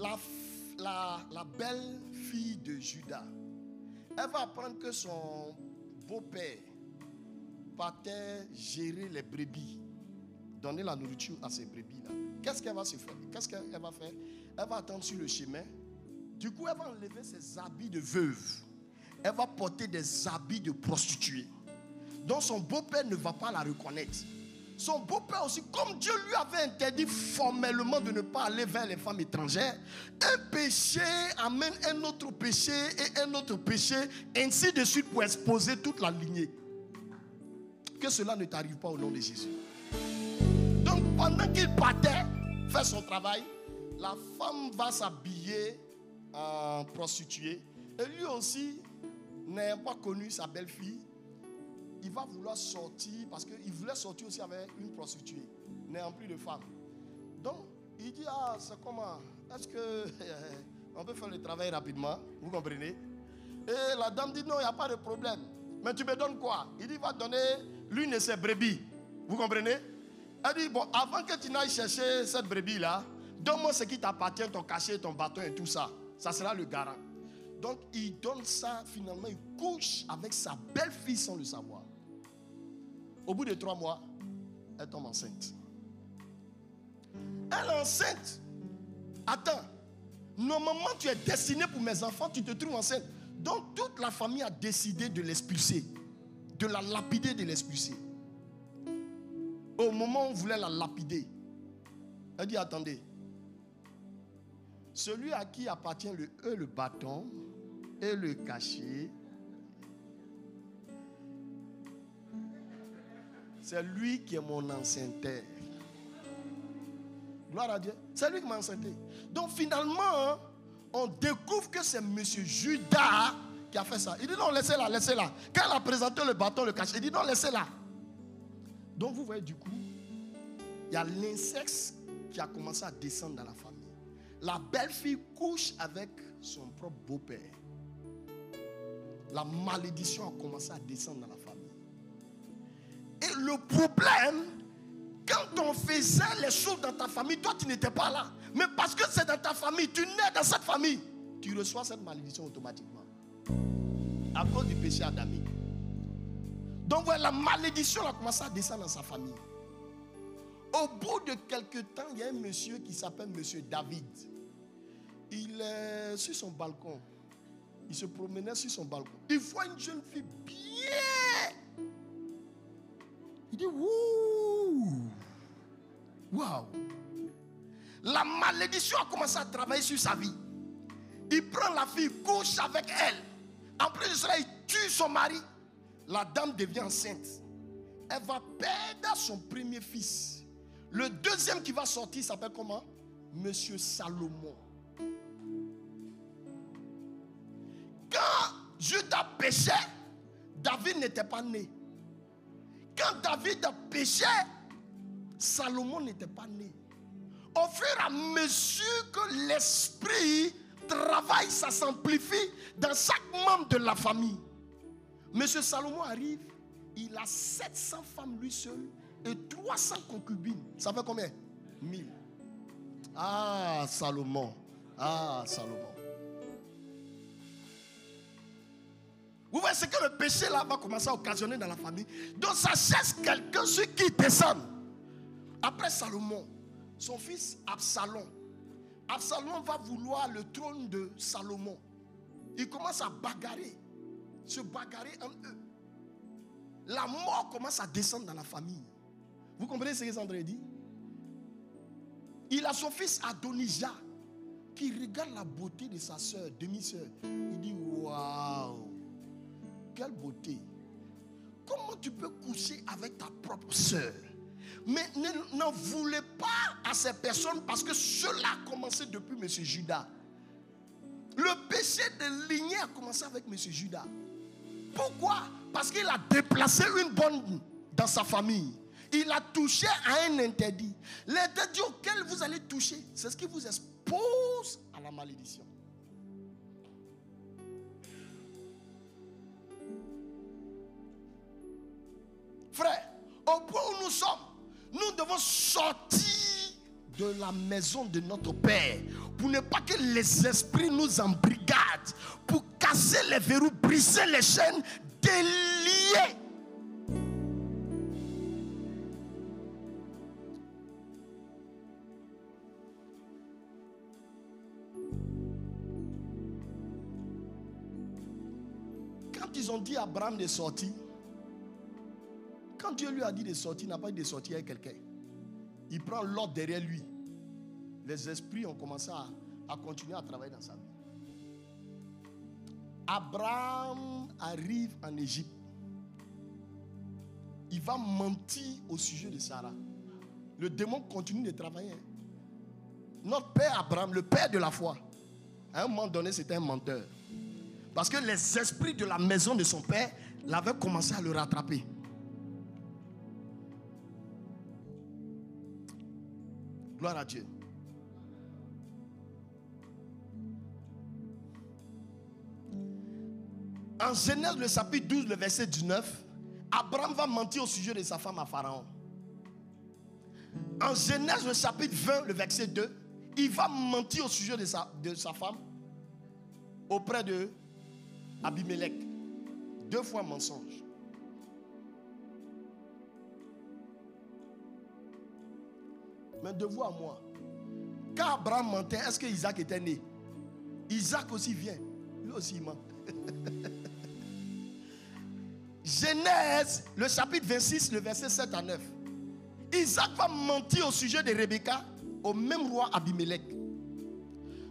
la, belle fille de Judas, elle va apprendre que son beau-père partait gérer les brebis, donner la nourriture à ces brebis-là. Qu'est-ce qu'elle va se faire? Qu'est-ce qu'elle va faire? Elle va attendre sur le chemin. Du coup, elle va enlever ses habits de veuve. Elle va porter des habits de prostituée. Donc son beau-père ne va pas la reconnaître. Son beau-père aussi, comme Dieu lui avait interdit formellement de ne pas aller vers les femmes étrangères, un péché amène un autre péché et un autre péché, ainsi de suite pour exposer toute la lignée. Que cela ne t'arrive pas au nom de Jésus. Donc pendant qu'il partait faire son travail, la femme va s'habiller en prostituée. Et lui aussi, n'ayant pas connu sa belle-fille, il va vouloir sortir parce qu'il voulait sortir aussi avec une prostituée, n'ayant plus de femme. Donc, il dit, ah, c'est comment? Est-ce que [LAUGHS] on peut faire le travail rapidement? Vous comprenez? Et la dame dit, non, il n'y a pas de problème. Mais tu me donnes quoi? Il dit, va donner l'une de ses brebis. Vous comprenez? Elle dit, bon, avant que tu n'ailles chercher cette brebis-là, donne-moi ce qui t'appartient, ton cachet, ton bâton et tout ça. Ça sera le garant. Donc, il donne ça, finalement, il couche avec sa belle-fille sans le savoir. Au bout de trois mois, elle tombe enceinte. Elle est enceinte. Attends. Normalement, tu es destiné pour mes enfants, tu te trouves enceinte. Donc, toute la famille a décidé de l'expulser, de la lapider, de l'expulser. Au moment où on voulait la lapider, elle dit Attendez, celui à qui appartient le E, le bâton et le cachet, c'est lui qui est mon enceinteur. Gloire à Dieu. C'est lui qui m'a enceinté. Donc finalement, on découvre que c'est M. Judas qui a fait ça. Il dit non, laissez-la, laissez-la. Quand elle a présenté le bâton, le cachet, il dit non, laissez-la. Donc vous voyez du coup, il y a l'insecte qui a commencé à descendre dans la famille. La belle-fille couche avec son propre beau-père. La malédiction a commencé à descendre dans la famille. Et le problème, quand on faisait les choses dans ta famille, toi tu n'étais pas là. Mais parce que c'est dans ta famille, tu nais dans cette famille, tu reçois cette malédiction automatiquement. À cause du péché adamique. Donc voilà, la malédiction a commencé à descendre dans sa famille? Au bout de quelques temps, il y a un monsieur qui s'appelle Monsieur David. Il est sur son balcon. Il se promenait sur son balcon. Il voit une jeune fille bien. Il dit, wouh, waouh. La malédiction a commencé à travailler sur sa vie. Il prend la fille, couche avec elle. En plus de il tue son mari. La dame devient enceinte. Elle va perdre son premier fils. Le deuxième qui va sortir s'appelle comment? Monsieur Salomon. Quand Judas péchait, David n'était pas né. Quand David a péché, Salomon n'était pas né. Au fur et à mesure que l'esprit travaille, ça s'amplifie dans chaque membre de la famille. Monsieur Salomon arrive, il a 700 femmes lui seul et 300 concubines. Ça fait combien? 1000. Ah, Salomon. Ah, Salomon. Vous voyez ce que le péché là va commencer à occasionner dans la famille. Donc ça cherche quelqu'un sur qui descend. Après Salomon, son fils Absalom. Absalom va vouloir le trône de Salomon. Il commence à bagarrer, se bagarrer en eux. La mort commence à descendre dans la famille. Vous comprenez ce que Sandré dit? Il a son fils Adonijah qui regarde la beauté de sa soeur, demi-soeur. Il dit Waouh, beauté. Comment tu peux coucher avec ta propre soeur mais n'en voulez pas à ces personnes parce que cela a commencé depuis M. Judas. Le péché de lignée a commencé avec M. Judas. Pourquoi? Parce qu'il a déplacé une bonne dans sa famille. Il a touché à un interdit. L'interdit auquel vous allez toucher, c'est ce qui vous expose à la malédiction. Nous devons sortir de la maison de notre Père pour ne pas que les esprits nous embrigadent, pour casser les verrous, briser les chaînes, délier. Quand ils ont dit à Abraham de sortir, quand Dieu lui a dit de sortir, il n'a pas dit de sortir avec quelqu'un. Il prend l'ordre derrière lui. Les esprits ont commencé à, à, continuer à travailler dans sa vie. Abraham arrive en Égypte. Il va mentir au sujet de Sarah. Le démon continue de travailler. Notre père Abraham, le père de la foi, à un moment donné, c'était un menteur. Parce que les esprits de la maison de son père l'avaient commencé à le rattraper. Gloire à Dieu. En Genèse, le chapitre 12, le verset 19, Abraham va mentir au sujet de sa femme à Pharaon. En Genèse, le chapitre 20, le verset 2, il va mentir au sujet de sa, femme auprès de. Deux fois mensonge. Mais de vous à moi, quand Abraham mentait, est-ce que Isaac était né? Isaac aussi vient. Lui aussi il ment. [LAUGHS] Genèse, le chapitre 26, le verset 7 à 9. Isaac va mentir au sujet de Rebecca au même roi Abimelech.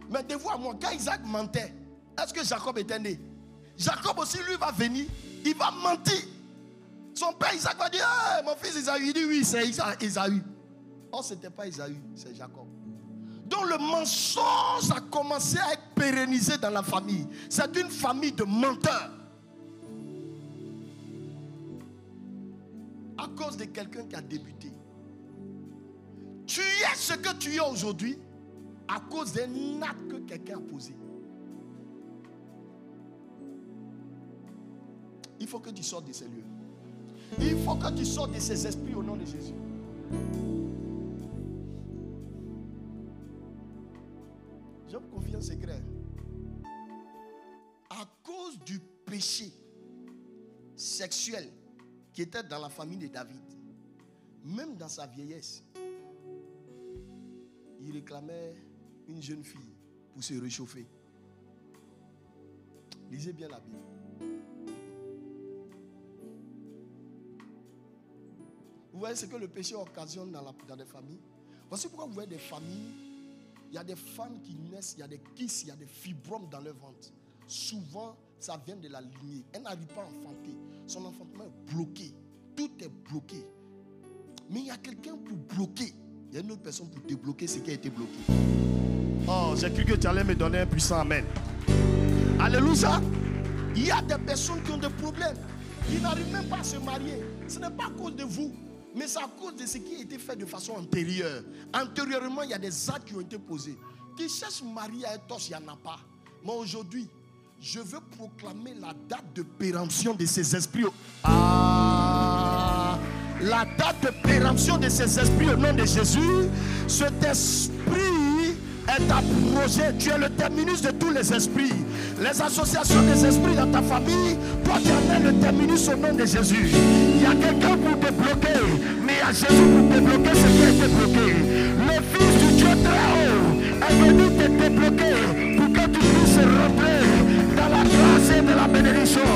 Mais de à moi, quand Isaac mentait, est-ce que Jacob était né? Jacob aussi, lui, va venir, il va mentir. Son père Isaac va dire, mon fils Isaïe, il dit oui, c'est Isaïe. Oh, ce n'était pas Isaïe, c'est Jacob. Donc le mensonge a commencé à être pérennisé dans la famille. C'est une famille de menteurs. À cause de quelqu'un qui a débuté. Tu es ce que tu es aujourd'hui à cause d'un acte que quelqu'un a posé. Il faut que tu sortes de ces lieux. Il faut que tu sortes de ces esprits au nom de Jésus. Vous confie un secret. À cause du péché sexuel qui était dans la famille de David, même dans sa vieillesse, il réclamait une jeune fille pour se réchauffer. Lisez bien la Bible. Vous voyez ce que le péché occasionne dans, la, dans des familles Voici pourquoi vous voyez des familles, il y a des femmes qui naissent, il y a des kisses, il y a des fibromes dans leur ventre. Souvent, ça vient de la lignée. Elle n'arrive pas à enfanter. Son enfantement est bloqué. Tout est bloqué. Mais il y a quelqu'un pour bloquer. Il y a une autre personne pour débloquer ce qui a été bloqué. Oh, j'ai cru que tu allais me donner un puissant Amen. Alléluia. Il y a des personnes qui ont des problèmes. Ils n'arrivent même pas à se marier. Ce n'est pas à cause de vous. Mais c'est à cause de ce qui a été fait de façon antérieure. Antérieurement, il y a des actes qui ont été posés. Tu cherches Marie à Ethos, il n'y en a pas. Mais aujourd'hui, je veux proclamer la date de péremption de ces esprits. Ah, la date de péremption de ces esprits au nom de Jésus. Cet esprit est abrogé. Tu es le terminus de tous les esprits. Les associations des esprits dans ta famille, toi tu en le terminus au nom de Jésus. Il y a quelqu'un pour débloquer, mais il y a Jésus pour débloquer ce qui a été bloqué. Le Fils du Dieu très haut est venu te débloquer pour que tu puisses rentrer dans la grâce et de la bénédiction.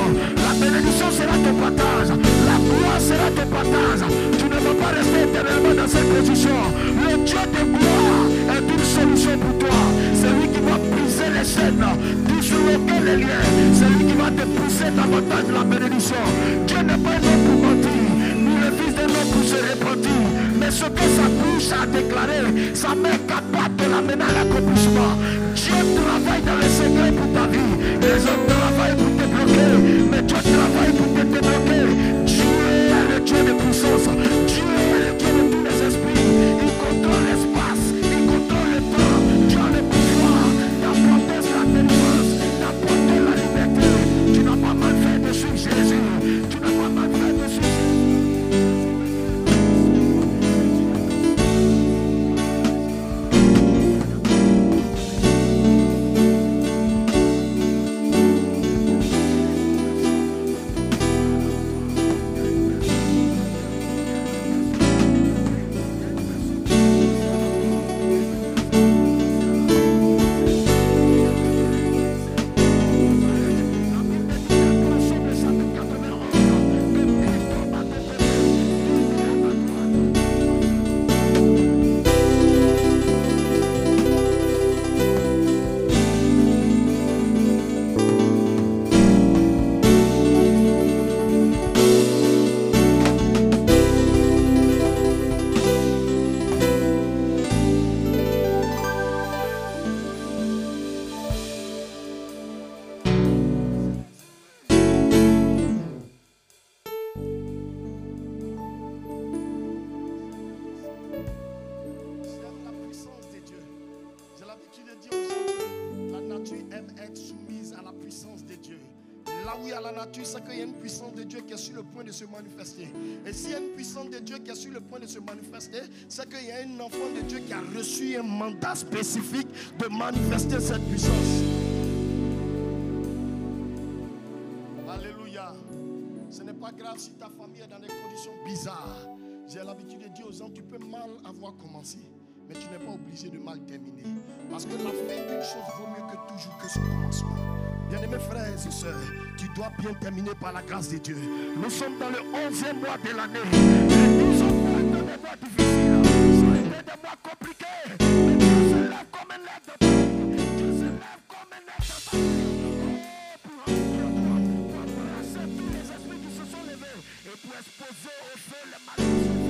La bénédiction sera ton partage, la gloire sera ton partage. Tu ne vas pas rester éternellement dans cette position. Le Dieu de gloire solution pour toi. C'est lui qui va briser les chaînes, disloquer les liens. C'est lui qui va te pousser davantage de la bénédiction. Dieu n'est pas homme pour mentir, ni le fils d'un homme pour se repentir. Mais ce que sa bouche a déclaré, sa main capable de l'amener à l'accomplissement. Dieu travaille dans les secrets pour ta vie. Les hommes travaillent pour te bloquer, mais Dieu travaille pour te débloquer. Dieu est le Dieu de puissance. Nature, c'est qu'il y a une puissance de Dieu qui est sur le point de se manifester. Et s'il y a une puissance de Dieu qui est sur le point de se manifester, c'est qu'il y a un enfant de Dieu qui a reçu un mandat spécifique de manifester cette puissance. Alléluia. Ce n'est pas grave si ta famille est dans des conditions bizarres. J'ai l'habitude de dire aux gens, tu peux mal avoir commencé. Mais tu n'es pas obligé de mal terminer. Parce que la fin d'une chose vaut mieux que toujours que son commencement. Bien-aimés frères et sœurs, tu dois bien terminer par la grâce de Dieu. Nous sommes dans le 11e mois de l'année. Et nous sommes dans des mois difficiles. Ce sont des mois compliqués. Mais Dieu se lève comme un lève de Dieu se lève comme un lève de Oh, pour embrasser tous les esprits qui se sont levés et pour exposer au feu les malédictions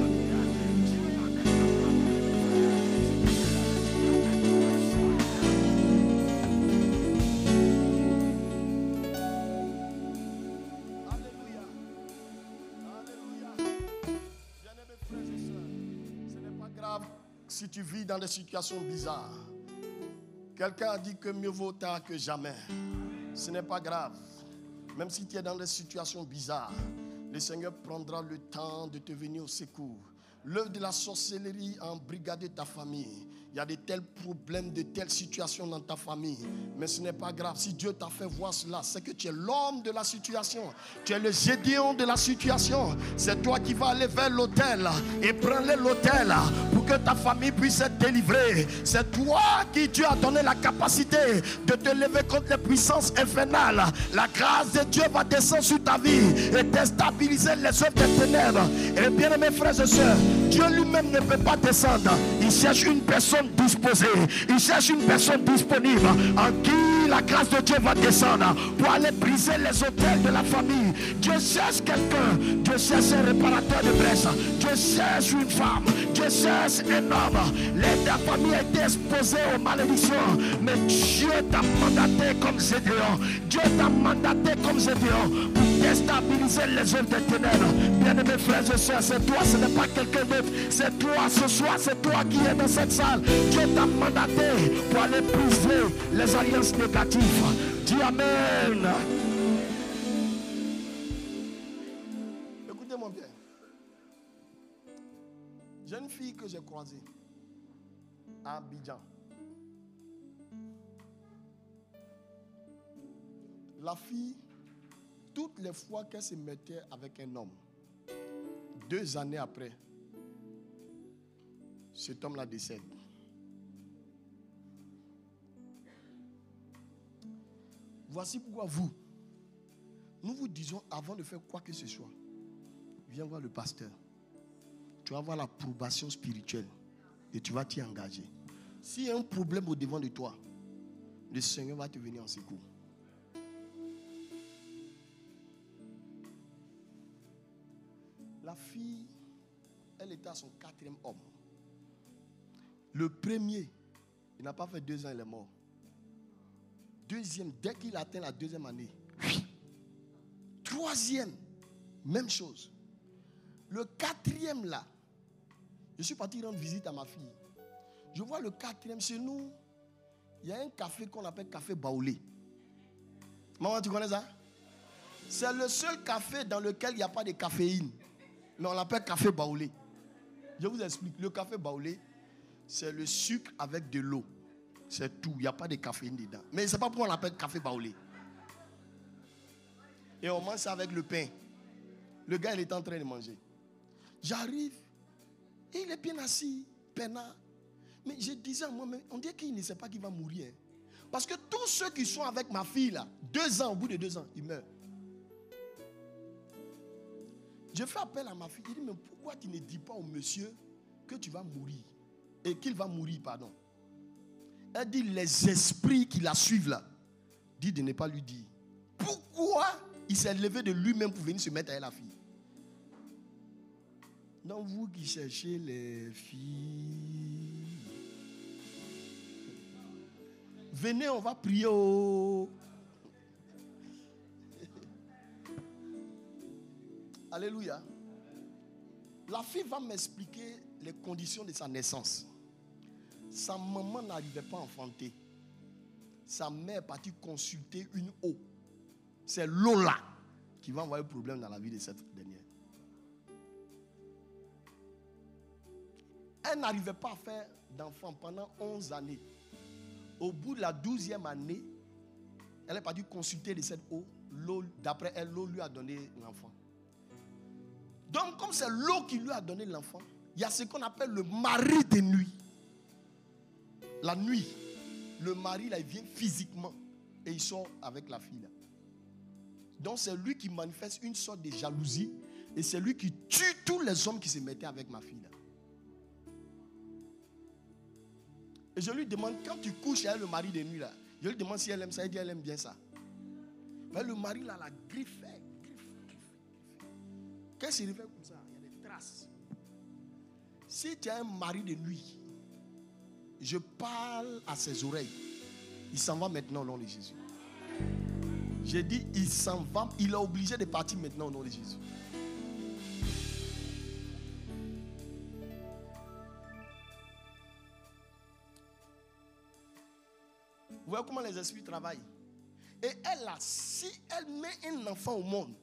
si tu vis dans des situations bizarres. Quelqu'un a dit que mieux vaut tard que jamais. Ce n'est pas grave. Même si tu es dans des situations bizarres, le Seigneur prendra le temps de te venir au secours. L'œuvre de la sorcellerie a embrigadé ta famille. Il y a de tels problèmes, de telles situations dans ta famille. Mais ce n'est pas grave. Si Dieu t'a fait voir cela, c'est que tu es l'homme de la situation. Tu es le Gédéon de la situation. C'est toi qui vas aller vers l'autel et prendre l'autel pour que ta famille puisse être délivrée. C'est toi qui Dieu a donné la capacité de te lever contre les puissances infernales. La grâce de Dieu va descendre sur ta vie et déstabiliser les œuvres des ténèbres. Et bien mes frères et sœurs, Dieu lui-même ne peut pas descendre. Il cherche une personne disposée. Il cherche une personne disponible en qui la grâce de Dieu va descendre pour aller briser les hôtels de la famille. Dieu cherche quelqu'un. Dieu cherche un réparateur de brèche. Dieu cherche une femme. Dieu cherche un homme. La famille a été exposée aux malédictions. Mais Dieu t'a mandaté comme Gédéon. Dieu t'a mandaté comme Gédéon pour déstabiliser les œuvres des ténèbres. Bien-aimés frères et sœurs, c'est toi, ce n'est pas quelqu'un d'autre. C'est toi ce soir, c'est toi qui es dans cette salle. Dieu t'a mandaté pour aller briser les alliances négatives. Dis Amen. Écoutez-moi bien. J'ai une fille que j'ai croisée à Abidjan. La fille, toutes les fois qu'elle se mettait avec un homme, deux années après, cet homme-là décède. Voici pourquoi vous, nous vous disons avant de faire quoi que ce soit, viens voir le pasteur. Tu vas voir l'approbation spirituelle et tu vas t'y engager. S'il y a un problème au devant de toi, le Seigneur va te venir en secours. La fille, elle était à son quatrième homme. Le premier, il n'a pas fait deux ans, il est mort. Deuxième, dès qu'il atteint la deuxième année. Troisième, même chose. Le quatrième là, je suis parti rendre visite à ma fille. Je vois le quatrième chez nous. Il y a un café qu'on appelle café baoulé. Maman, tu connais ça? C'est le seul café dans lequel il n'y a pas de caféine. Mais on l'appelle café baoulé. Je vous explique. Le café baoulé, c'est le sucre avec de l'eau. C'est tout. Il n'y a pas de caféine dedans. Mais c'est pas pourquoi on l'appelle café baoulé. Et on mange ça avec le pain. Le gars, il est en train de manger. J'arrive. Il est bien assis, peinard. Mais je disais à moi-même, on dirait qu'il ne sait pas qu'il va mourir. Parce que tous ceux qui sont avec ma fille, là, deux ans, au bout de deux ans, ils meurent. Je fais appel à ma fille. Il dit, mais pourquoi tu ne dis pas au monsieur que tu vas mourir? Et qu'il va mourir, pardon. Elle dit, les esprits qui la suivent là, dit de ne pas lui dire. Pourquoi il s'est levé de lui-même pour venir se mettre avec la fille? Donc vous qui cherchez les filles, venez, on va prier. oh. [LAUGHS] Alléluia. La fille va m'expliquer les conditions de sa naissance. Sa maman n'arrivait pas à enfanter. Sa mère est partie consulter une eau. C'est l'eau là qui va envoyer problème dans la vie de cette dernière. Elle n'arrivait pas à faire d'enfant pendant 11 années. Au bout de la 12e année, elle est partie consulter de cette eau. L'eau, D'après elle, l'eau lui a donné l'enfant. Donc, comme c'est l'eau qui lui a donné l'enfant, il y a ce qu'on appelle le mari de nuit. La nuit, le mari, là, il vient physiquement et il sort avec la fille. Donc c'est lui qui manifeste une sorte de jalousie et c'est lui qui tue tous les hommes qui se mettaient avec ma fille. Là. Et je lui demande, quand tu couches avec le mari de nuit, là, je lui demande si elle aime ça. Elle dit, elle aime bien ça. Mais le mari, là, la griffe, griffe, griffe. Qu'est-ce qu'il fait comme ça? Il y a des traces. Si tu as un mari de nuit, je parle à ses oreilles. Il s'en va maintenant au nom de Jésus. J'ai dit, il s'en va. Il est obligé de partir maintenant au nom de Jésus. Vous voyez comment les esprits travaillent. Et elle, là, si elle met un enfant au monde,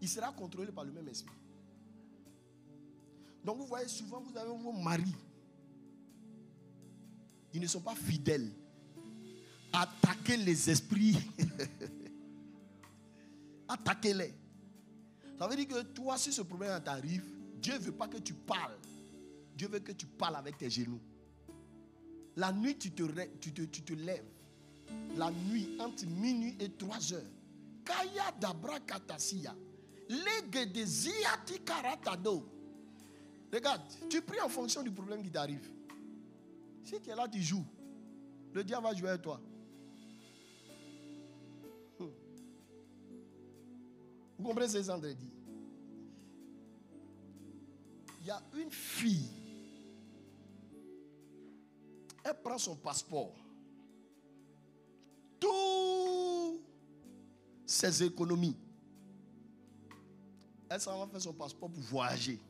il sera contrôlé par le même esprit. Donc vous voyez, souvent vous avez vos maris. Ils ne sont pas fidèles. Attaquez les esprits. [LAUGHS] Attaquez-les. Ça veut dire que toi, si ce problème t'arrive, Dieu ne veut pas que tu parles. Dieu veut que tu parles avec tes genoux. La nuit, tu te, lèves la nuit entre minuit et 3 heures. Kaya dabra. Regarde, tu pries en fonction du problème qui t'arrive. Si tu es là, tu joues. Le diable va jouer avec toi. Hmm. Vous comprenez ce que Sandré dit? Il y a une fille. Elle prend son passeport toutes ses économies. Elle s'en va faire son passeport pour voyager.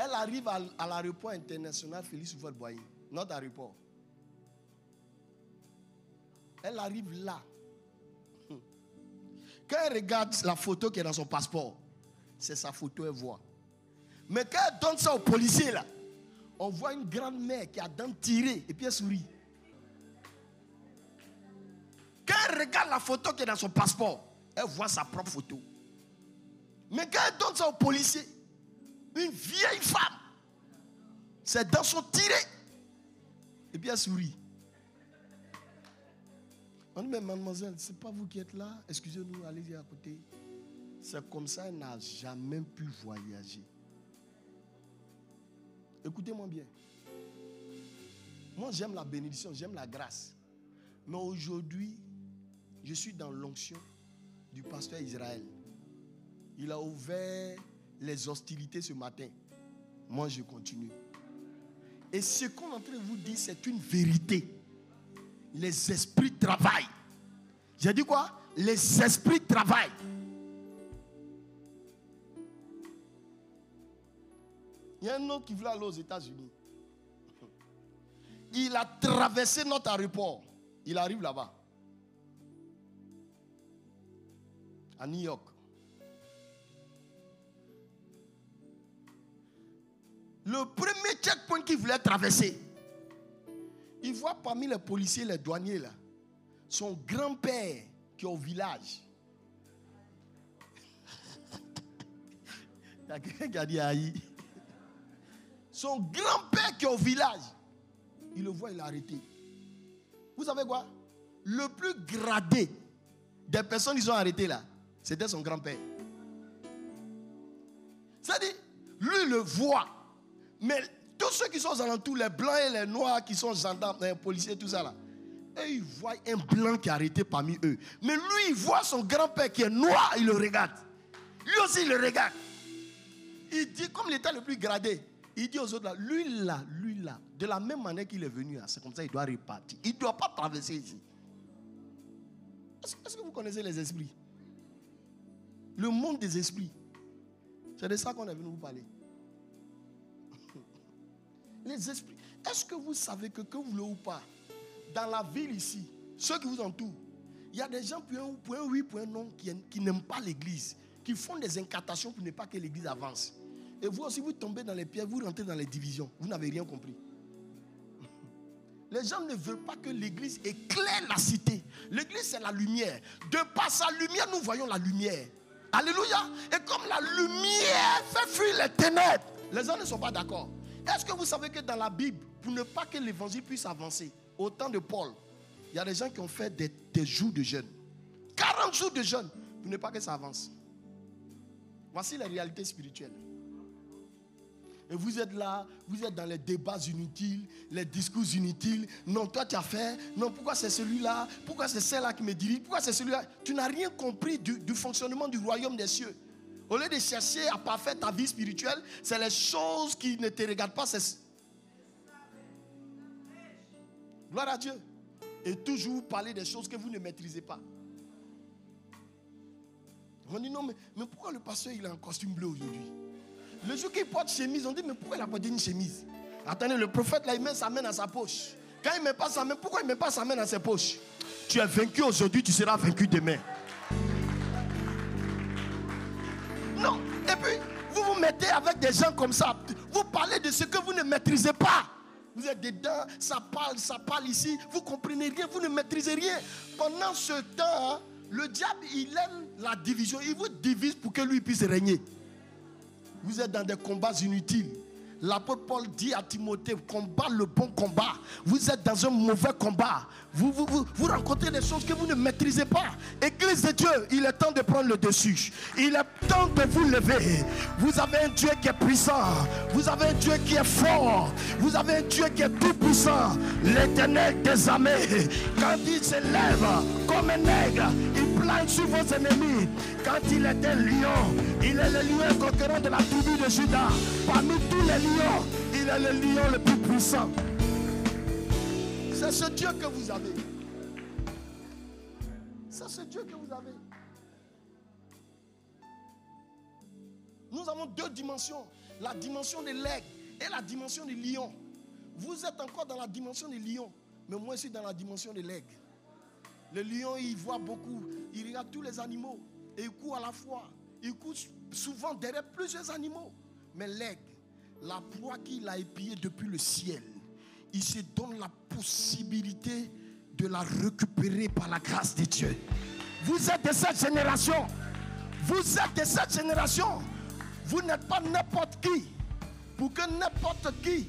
Elle arrive à, l'aéroport international Félix Houphouët Boigny, notre aéroport. Elle arrive là. Quand elle regarde la photo qui est dans son passeport, c'est sa photo, elle voit. Mais quand elle donne ça au policier là, on voit une grande mère qui a dents tirées et puis elle sourit. Quand elle regarde la photo qui est dans son passeport, elle voit sa propre photo. Mais quand elle donne ça au policier, une vieille femme, ses dents sont tirées. Et puis elle sourit. On dit, mais mademoiselle, ce n'est pas vous qui êtes là. Excusez-nous, allez-y à côté. C'est comme ça, elle n'a jamais pu voyager. Écoutez-moi bien. Moi, j'aime la bénédiction, j'aime la grâce. Mais aujourd'hui, je suis dans l'onction du pasteur Israël. Il a ouvert les hostilités ce matin. Moi, je continue. Et ce qu'on est en train de vous dire, c'est une vérité. Les esprits travaillent. J'ai dit quoi? Les esprits travaillent. Il y a un autre qui voulait aller aux États-Unis. Il a traversé notre aéroport. Il arrive là-bas. à New York. Le premier checkpoint qu'il voulait traverser, il voit parmi les policiers, les douaniers là, son grand-père qui est au village. Il y a quelqu'un qui a dit aïe? Son grand-père qui est au village, il le voit, il l'a arrêté. Vous savez quoi? Le plus gradé des personnes qu'ils ont arrêté là, c'était son grand-père. C'est-à-dire, lui le voit. Mais tous ceux qui sont aux alentours, les blancs et les noirs qui sont gendarmes, les policiers, tout ça là, ils voient un blanc qui est arrêté parmi eux. Mais lui, il voit son grand-père qui est noir, il le regarde. Lui aussi, il le regarde. Il dit, comme l'état le plus gradé, il dit aux autres là, lui là, lui là, de la même manière qu'il est venu, c'est comme ça il doit repartir. Il ne doit pas traverser ici. Est-ce que vous connaissez les esprits? Le monde des esprits. C'est de ça qu'on est venu vous parler. Les esprits. Est-ce que vous savez que, que vous voulez ou pas, dans la ville ici, ceux qui vous entourent, il y a des gens, point, point oui, point non, qui, qui n'aiment pas l'église, qui font des incantations pour ne pas que l'église avance. Et vous aussi, vous tombez dans les pierres, vous rentrez dans les divisions. Vous n'avez rien compris. Les gens ne veulent pas que l'église éclaire la cité. L'église, c'est la lumière. De par sa lumière, nous voyons la lumière. Alléluia. Et comme la lumière fait fuir les ténèbres, les gens ne sont pas d'accord. Est-ce que vous savez que dans la Bible, pour ne pas que l'évangile puisse avancer, au temps de Paul, il y a des gens qui ont fait des, jours de jeûne. 40 jours de jeûne pour ne pas que ça avance. Voici la réalité spirituelle. Et vous êtes là, vous êtes dans les débats inutiles, les discours inutiles. Non, toi tu as fait. Non, pourquoi c'est celui-là? Pourquoi c'est celle-là qui me dirige? Pourquoi c'est celui-là? Tu n'as rien compris du fonctionnement du royaume des cieux. Au lieu de chercher à parfaire ta vie spirituelle, c'est les choses qui ne te regardent pas. Gloire à Dieu. Et toujours parler des choses que vous ne maîtrisez pas. On dit non, mais, mais pourquoi le pasteur il a un costume bleu aujourd'hui? Le jour qu'il porte chemise, on dit mais pourquoi il a porté une chemise? Attendez, le prophète là, il met sa main dans sa poche. Quand il ne met pas sa main, pourquoi il ne met pas sa main dans ses poches? Tu es vaincu aujourd'hui, tu seras vaincu demain. Mettez avec des gens comme ça. Vous parlez de ce que vous ne maîtrisez pas. Vous êtes dedans, ça parle, ça parle ici. Vous comprenez rien, vous ne maîtrisez rien. Pendant ce temps, hein, le diable, il aime la division. Il vous divise pour que lui puisse régner. Vous êtes dans des combats inutiles. L'apôtre Paul dit à Timothée, combat le bon combat. Vous êtes dans un mauvais combat. Vous, vous, rencontrez des choses que vous ne maîtrisez pas. Église de Dieu, il est temps de prendre le dessus. Il est temps de vous lever. Vous avez un Dieu qui est puissant. Vous avez un Dieu qui est fort. Vous avez un Dieu qui est tout puissant. L'éternel des armées. Quand il se lève comme un aigle, il plane sur vos ennemis. Quand il un lion, il est le lion conquérant de la tribu de Judas. Parmi tous les lions, il est le lion le plus puissant. C'est ce Dieu que vous avez. C'est ce Dieu que vous avez. Nous avons deux dimensions. La dimension de l'aigle et la dimension du lion. Vous êtes encore dans la dimension du lion. Mais moi, je suis dans la dimension de l'aigle. Le lion, il voit beaucoup. Il regarde tous les animaux. Et il court à la fois. Il court souvent derrière plusieurs animaux. Mais l'aigle, la proie qu'il a épiée depuis le ciel, il se donne la possibilité de la récupérer par la grâce de Dieu. Vous êtes de cette génération. Vous êtes de cette génération. Vous n'êtes pas n'importe qui. Pour que n'importe qui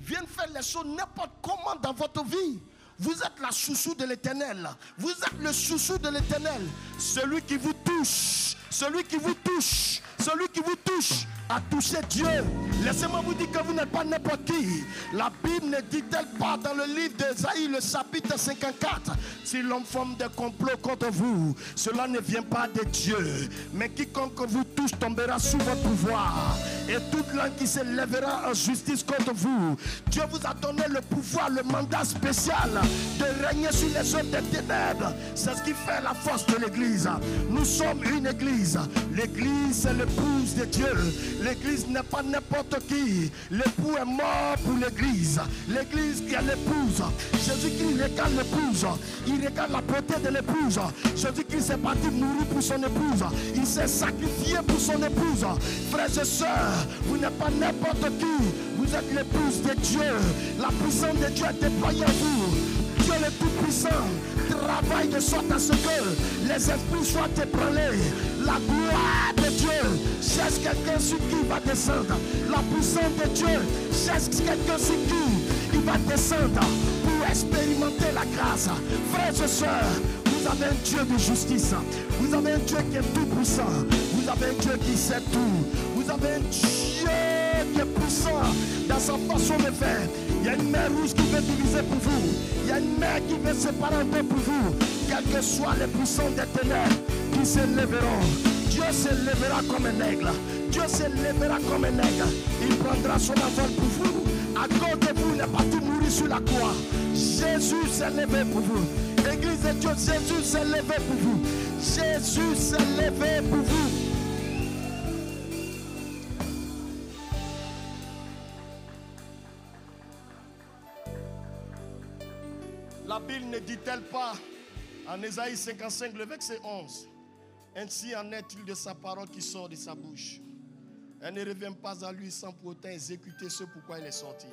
vienne faire les choses n'importe comment dans votre vie. Vous êtes la chouchou de l'éternel. Vous êtes le chouchou de l'éternel. Celui qui vous touche. Celui qui vous touche. Celui qui vous touche a touché Dieu. Laissez-moi vous dire que vous n'êtes pas n'importe qui. La Bible ne dit-elle pas dans le livre d'Esaïe, le chapitre 54, si l'homme forme des complots contre vous, cela ne vient pas de Dieu. Mais quiconque vous touche tombera sous votre pouvoir. Et toute langue qui se lèvera en justice contre vous. Dieu vous a donné le pouvoir, le mandat spécial de régner sur les œuvres des ténèbres. C'est ce qui fait la force de l'Église. Nous sommes une Église. L'Église, c'est l'épouse de Dieu. L'église n'est pas n'importe qui. L'époux est mort pour l'église. L'église qui est l'épouse. Jésus-Christ regarde l'épouse. Il regarde la beauté de l'épouse. Jésus-Christ est parti mourir pour son épouse. Il s'est sacrifié pour son épouse. Frères et sœurs, vous n'êtes pas n'importe qui. Vous êtes l'épouse de Dieu. La puissance de Dieu est déployée en vous. Dieu le Tout-Puissant travaille de sorte à ce que les esprits soient ébranlés. La gloire de Dieu cherche quelqu'un sur qui il va descendre. La puissance de Dieu cherche quelqu'un sur qui il va descendre pour expérimenter la grâce. Frères et sœurs, vous avez un Dieu de justice. Vous avez un Dieu qui est tout puissant. Vous avez un Dieu qui sait tout. Vous avez un Dieu qui est puissant dans sa façon de faire. Il y a une mer rouge qui veut diviser pour vous. Il y a une mer qui veut séparer un peu pour vous. Quels que soient les puissants des ténèbres se lèveront. Dieu se lèvera comme un aigle. Dieu se lèvera comme un aigle. Il prendra son envol pour vous. À cause de vous, il est parti mourir sur la croix. Jésus s'est levé pour vous. Église de Dieu, Jésus s'est levé pour vous. Jésus s'est levé pour vous. La Bible ne dit-elle pas en Ésaïe 55, le verset 11 Ainsi en est-il de sa parole qui sort de sa bouche. Elle ne revient pas à lui sans pour autant exécuter ce pourquoi elle est sortie.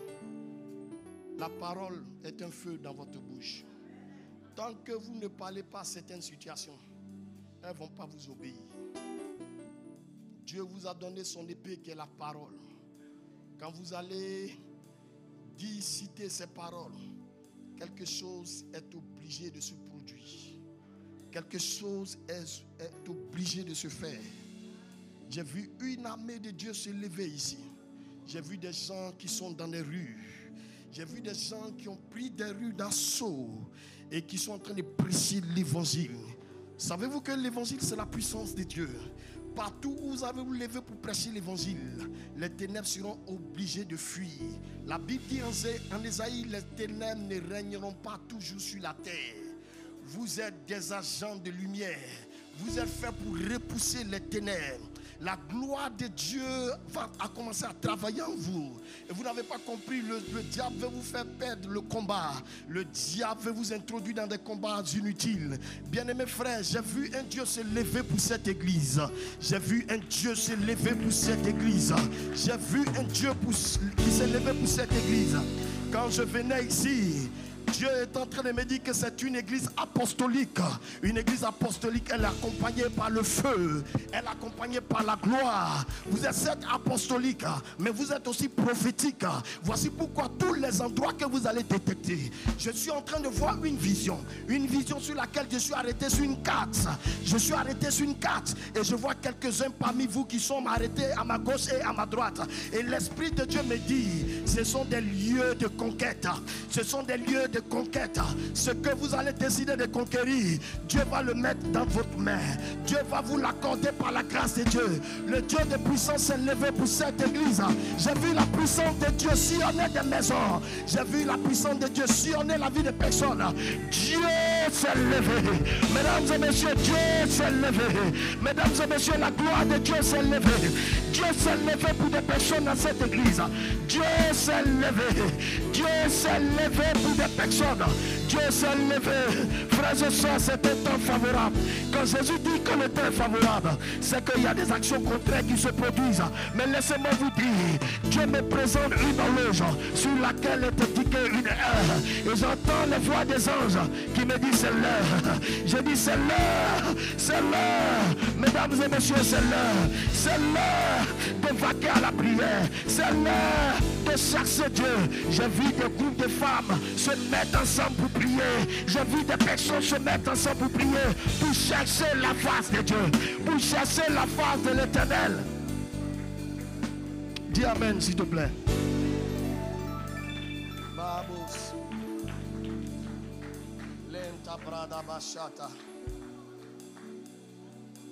La parole est un feu dans votre bouche. Tant que vous ne parlez pas à certaines situations, elles ne vont pas vous obéir. Dieu vous a donné son épée qui est la parole. Quand vous allez dire, citer ces paroles, quelque chose est obligé de se produire. Quelque chose est, obligé de se faire. J'ai vu une armée de Dieu se lever ici. J'ai vu des gens qui sont dans les rues. J'ai vu des gens qui ont pris des rues d'assaut et qui sont en train de prêcher l'évangile. Savez-vous que l'évangile, c'est la puissance de Dieu? Partout où vous avez vous levé pour prêcher l'évangile, les ténèbres seront obligées de fuir. La Bible dit en Esaïe, les ténèbres ne régneront pas toujours sur la terre. Vous êtes des agents de lumière. Vous êtes faits pour repousser les ténèbres la gloire de Dieu va commencer à travailler en vous. Et vous n'avez pas compris, le, diable veut vous faire perdre le combat. Le diable veut vous introduire dans des combats inutiles. Bien-aimés frères, j'ai vu un Dieu se lever pour cette église. J'ai vu un Dieu se lever pour cette église. J'ai vu un Dieu qui s'est levé pour cette église. Quand je venais ici, Dieu est en train de me dire que c'est une église apostolique. Une église apostolique, elle est accompagnée par le feu. Elle est accompagnée par la gloire. Vous êtes certes apostolique, mais vous êtes aussi prophétique. Voici pourquoi tous les endroits que vous allez détecter. Je suis en train de voir une vision. Une vision sur laquelle je suis arrêté sur une carte. Je suis arrêté sur une carte. Et je vois quelques-uns parmi vous qui sont arrêtés à ma gauche et à ma droite. Et l'Esprit de Dieu me dit, ce sont des lieux de conquête. Ce sont des lieux conquête, ce que vous allez décider de conquérir, Dieu va le mettre dans votre main. Dieu va vous l'accorder par la grâce de Dieu. Le Dieu de puissance s'est levé pour cette église. J'ai vu la puissance de Dieu sillonner des maisons. J'ai vu la puissance de Dieu sillonner la vie des personnes. Dieu s'est levé. Mesdames et messieurs, Dieu s'est levé. Mesdames et messieurs, la gloire de Dieu s'est levée. Dieu s'est levé pour des personnes dans cette église. Dieu s'est levé. Dieu s'est levé pour des personnes Dieu s'est levé. Frères et soeurs, c'est un temps favorable. Quand Jésus dit que le temps est favorable, c'est qu'il y a des actions contraires qui se produisent. Mais laissez-moi vous dire, Dieu me présente une horloge sur laquelle est indiquée une heure. Et j'entends les voix des anges qui me disent c'est l'heure. Je dis c'est l'heure, c'est l'heure. Mesdames et messieurs, c'est l'heure. C'est l'heure de vaquer à la prière. C'est l'heure de chercher Dieu. J'ai vu des groupes de femmes se mettre ensemble pour prier. J'ai vu des personnes se mettre ensemble pour prier, la face de Dieu, pour chercher la face de l'éternel. Dis Amen, s'il te plaît. Babos. Lenta brada bachata.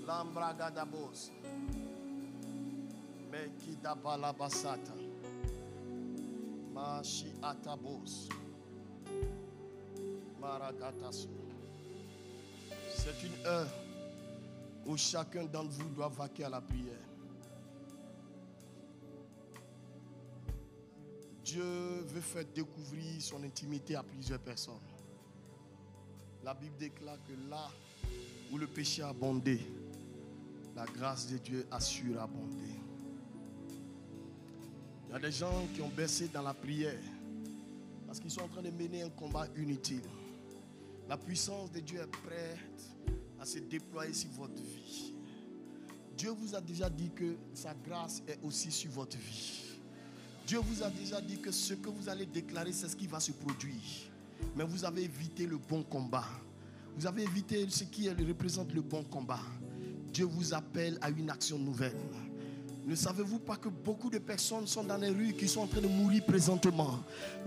Lambraga da bos. Mekida balabasata. Mashi atabos. C'est une heure où chacun d'entre vous doit vaquer à la prière. Dieu veut faire découvrir son intimité à plusieurs personnes. La Bible déclare que là où le péché a abondé, la grâce de Dieu assure abonder. Il y a des gens qui ont baissé dans la prière parce qu'ils sont en train de mener un combat inutile. La puissance de Dieu est prête à se déployer sur votre vie. Dieu vous a déjà dit que sa grâce est aussi sur votre vie. Dieu vous a déjà dit que ce que vous allez déclarer, c'est ce qui va se produire. Mais vous avez évité le bon combat. Vous avez évité ce qui représente le bon combat. Dieu vous appelle à une action nouvelle. Ne savez-vous pas que beaucoup de personnes sont dans les rues qui sont en train de mourir présentement?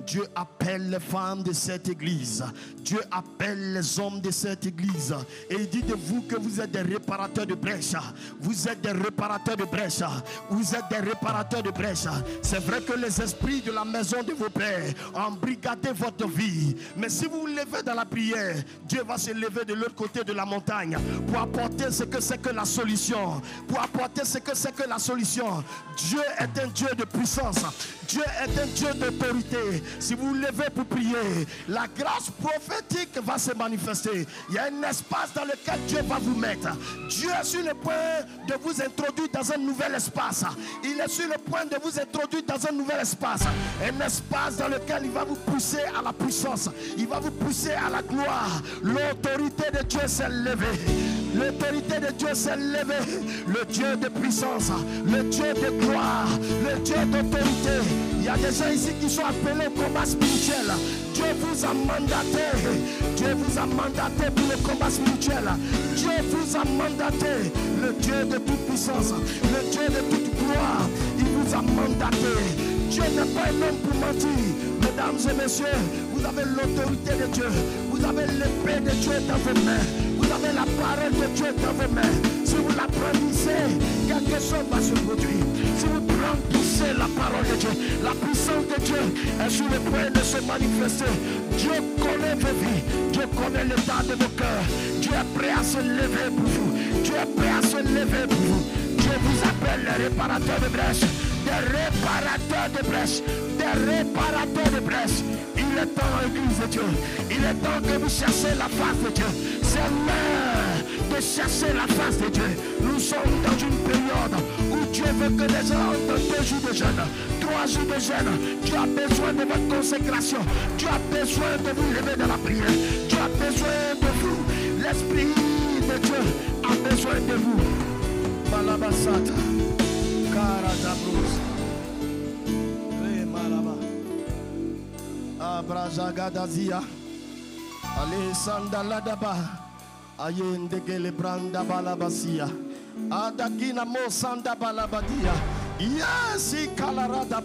Dieu appelle les femmes de cette église. Dieu appelle les hommes de cette église. Et il dit de vous que vous êtes des réparateurs de brèches. Vous êtes des réparateurs de brèches. Vous êtes des réparateurs de brèches. C'est vrai que les esprits de la maison de vos pères ont embrigadé votre vie. Mais si vous vous levez dans la prière, Dieu va se lever de l'autre côté de la montagne pour apporter ce que c'est que la solution. Pour apporter ce que c'est que la solution. Dieu est un Dieu de puissance. Dieu est un Dieu d'autorité. Si vous vous levez pour prier, la grâce prophétique va se manifester. Il y a un espace dans lequel Dieu va vous mettre. Dieu est sur le point de vous introduire dans un nouvel espace. Il est sur le point de vous introduire dans un nouvel espace. Un espace dans lequel il va vous pousser à la puissance. Il va vous pousser à la gloire. L'autorité de Dieu s'est levée. L'autorité de Dieu s'est levée. Le Dieu de puissance, le Dieu de gloire, le Dieu d'autorité. Il y a des gens ici qui sont appelés au combat spirituel. Dieu vous a mandaté. Dieu vous a mandaté pour le combat spirituel. Dieu vous a mandaté. Le Dieu de toute puissance, le Dieu de toute gloire. Il vous a mandaté. Dieu n'est pas un homme pour mentir. Mesdames et messieurs, vous avez l'autorité de Dieu. Vous avez l'épée de Dieu dans vos mains. La parole de Dieu dans vos mains. Si vous la brandissez, quelque chose va se produire. Si vous brandissez la parole de Dieu, la puissance de Dieu est sur le point de se manifester. Dieu connaît vos vies. Dieu connaît l'état de vos cœurs. Dieu est prêt à se lever pour vous. Dieu est prêt à se lever pour vous. Dieu vous appelle les réparateurs de brèches. Des réparateurs de brèches. Des réparateurs de brèches. Il est temps, Église de Dieu. Il est temps que vous cherchiez la face de Dieu. C'est l'heure de chercher la face de Dieu. Nous sommes dans une période où Dieu veut que les gens ont deux jours de jeûne, trois jours de jeûne. Dieu a besoin de votre consécration. Dieu a besoin de vous lever dans la prière. Dieu a besoin de vous. L'Esprit de Dieu a besoin de vous. Malabasata. Abrazagadazia Alessandra Ladaba Ayende Gelebranda Balabasia. Adagina Mosanda Balabadia. Yasi Kalarada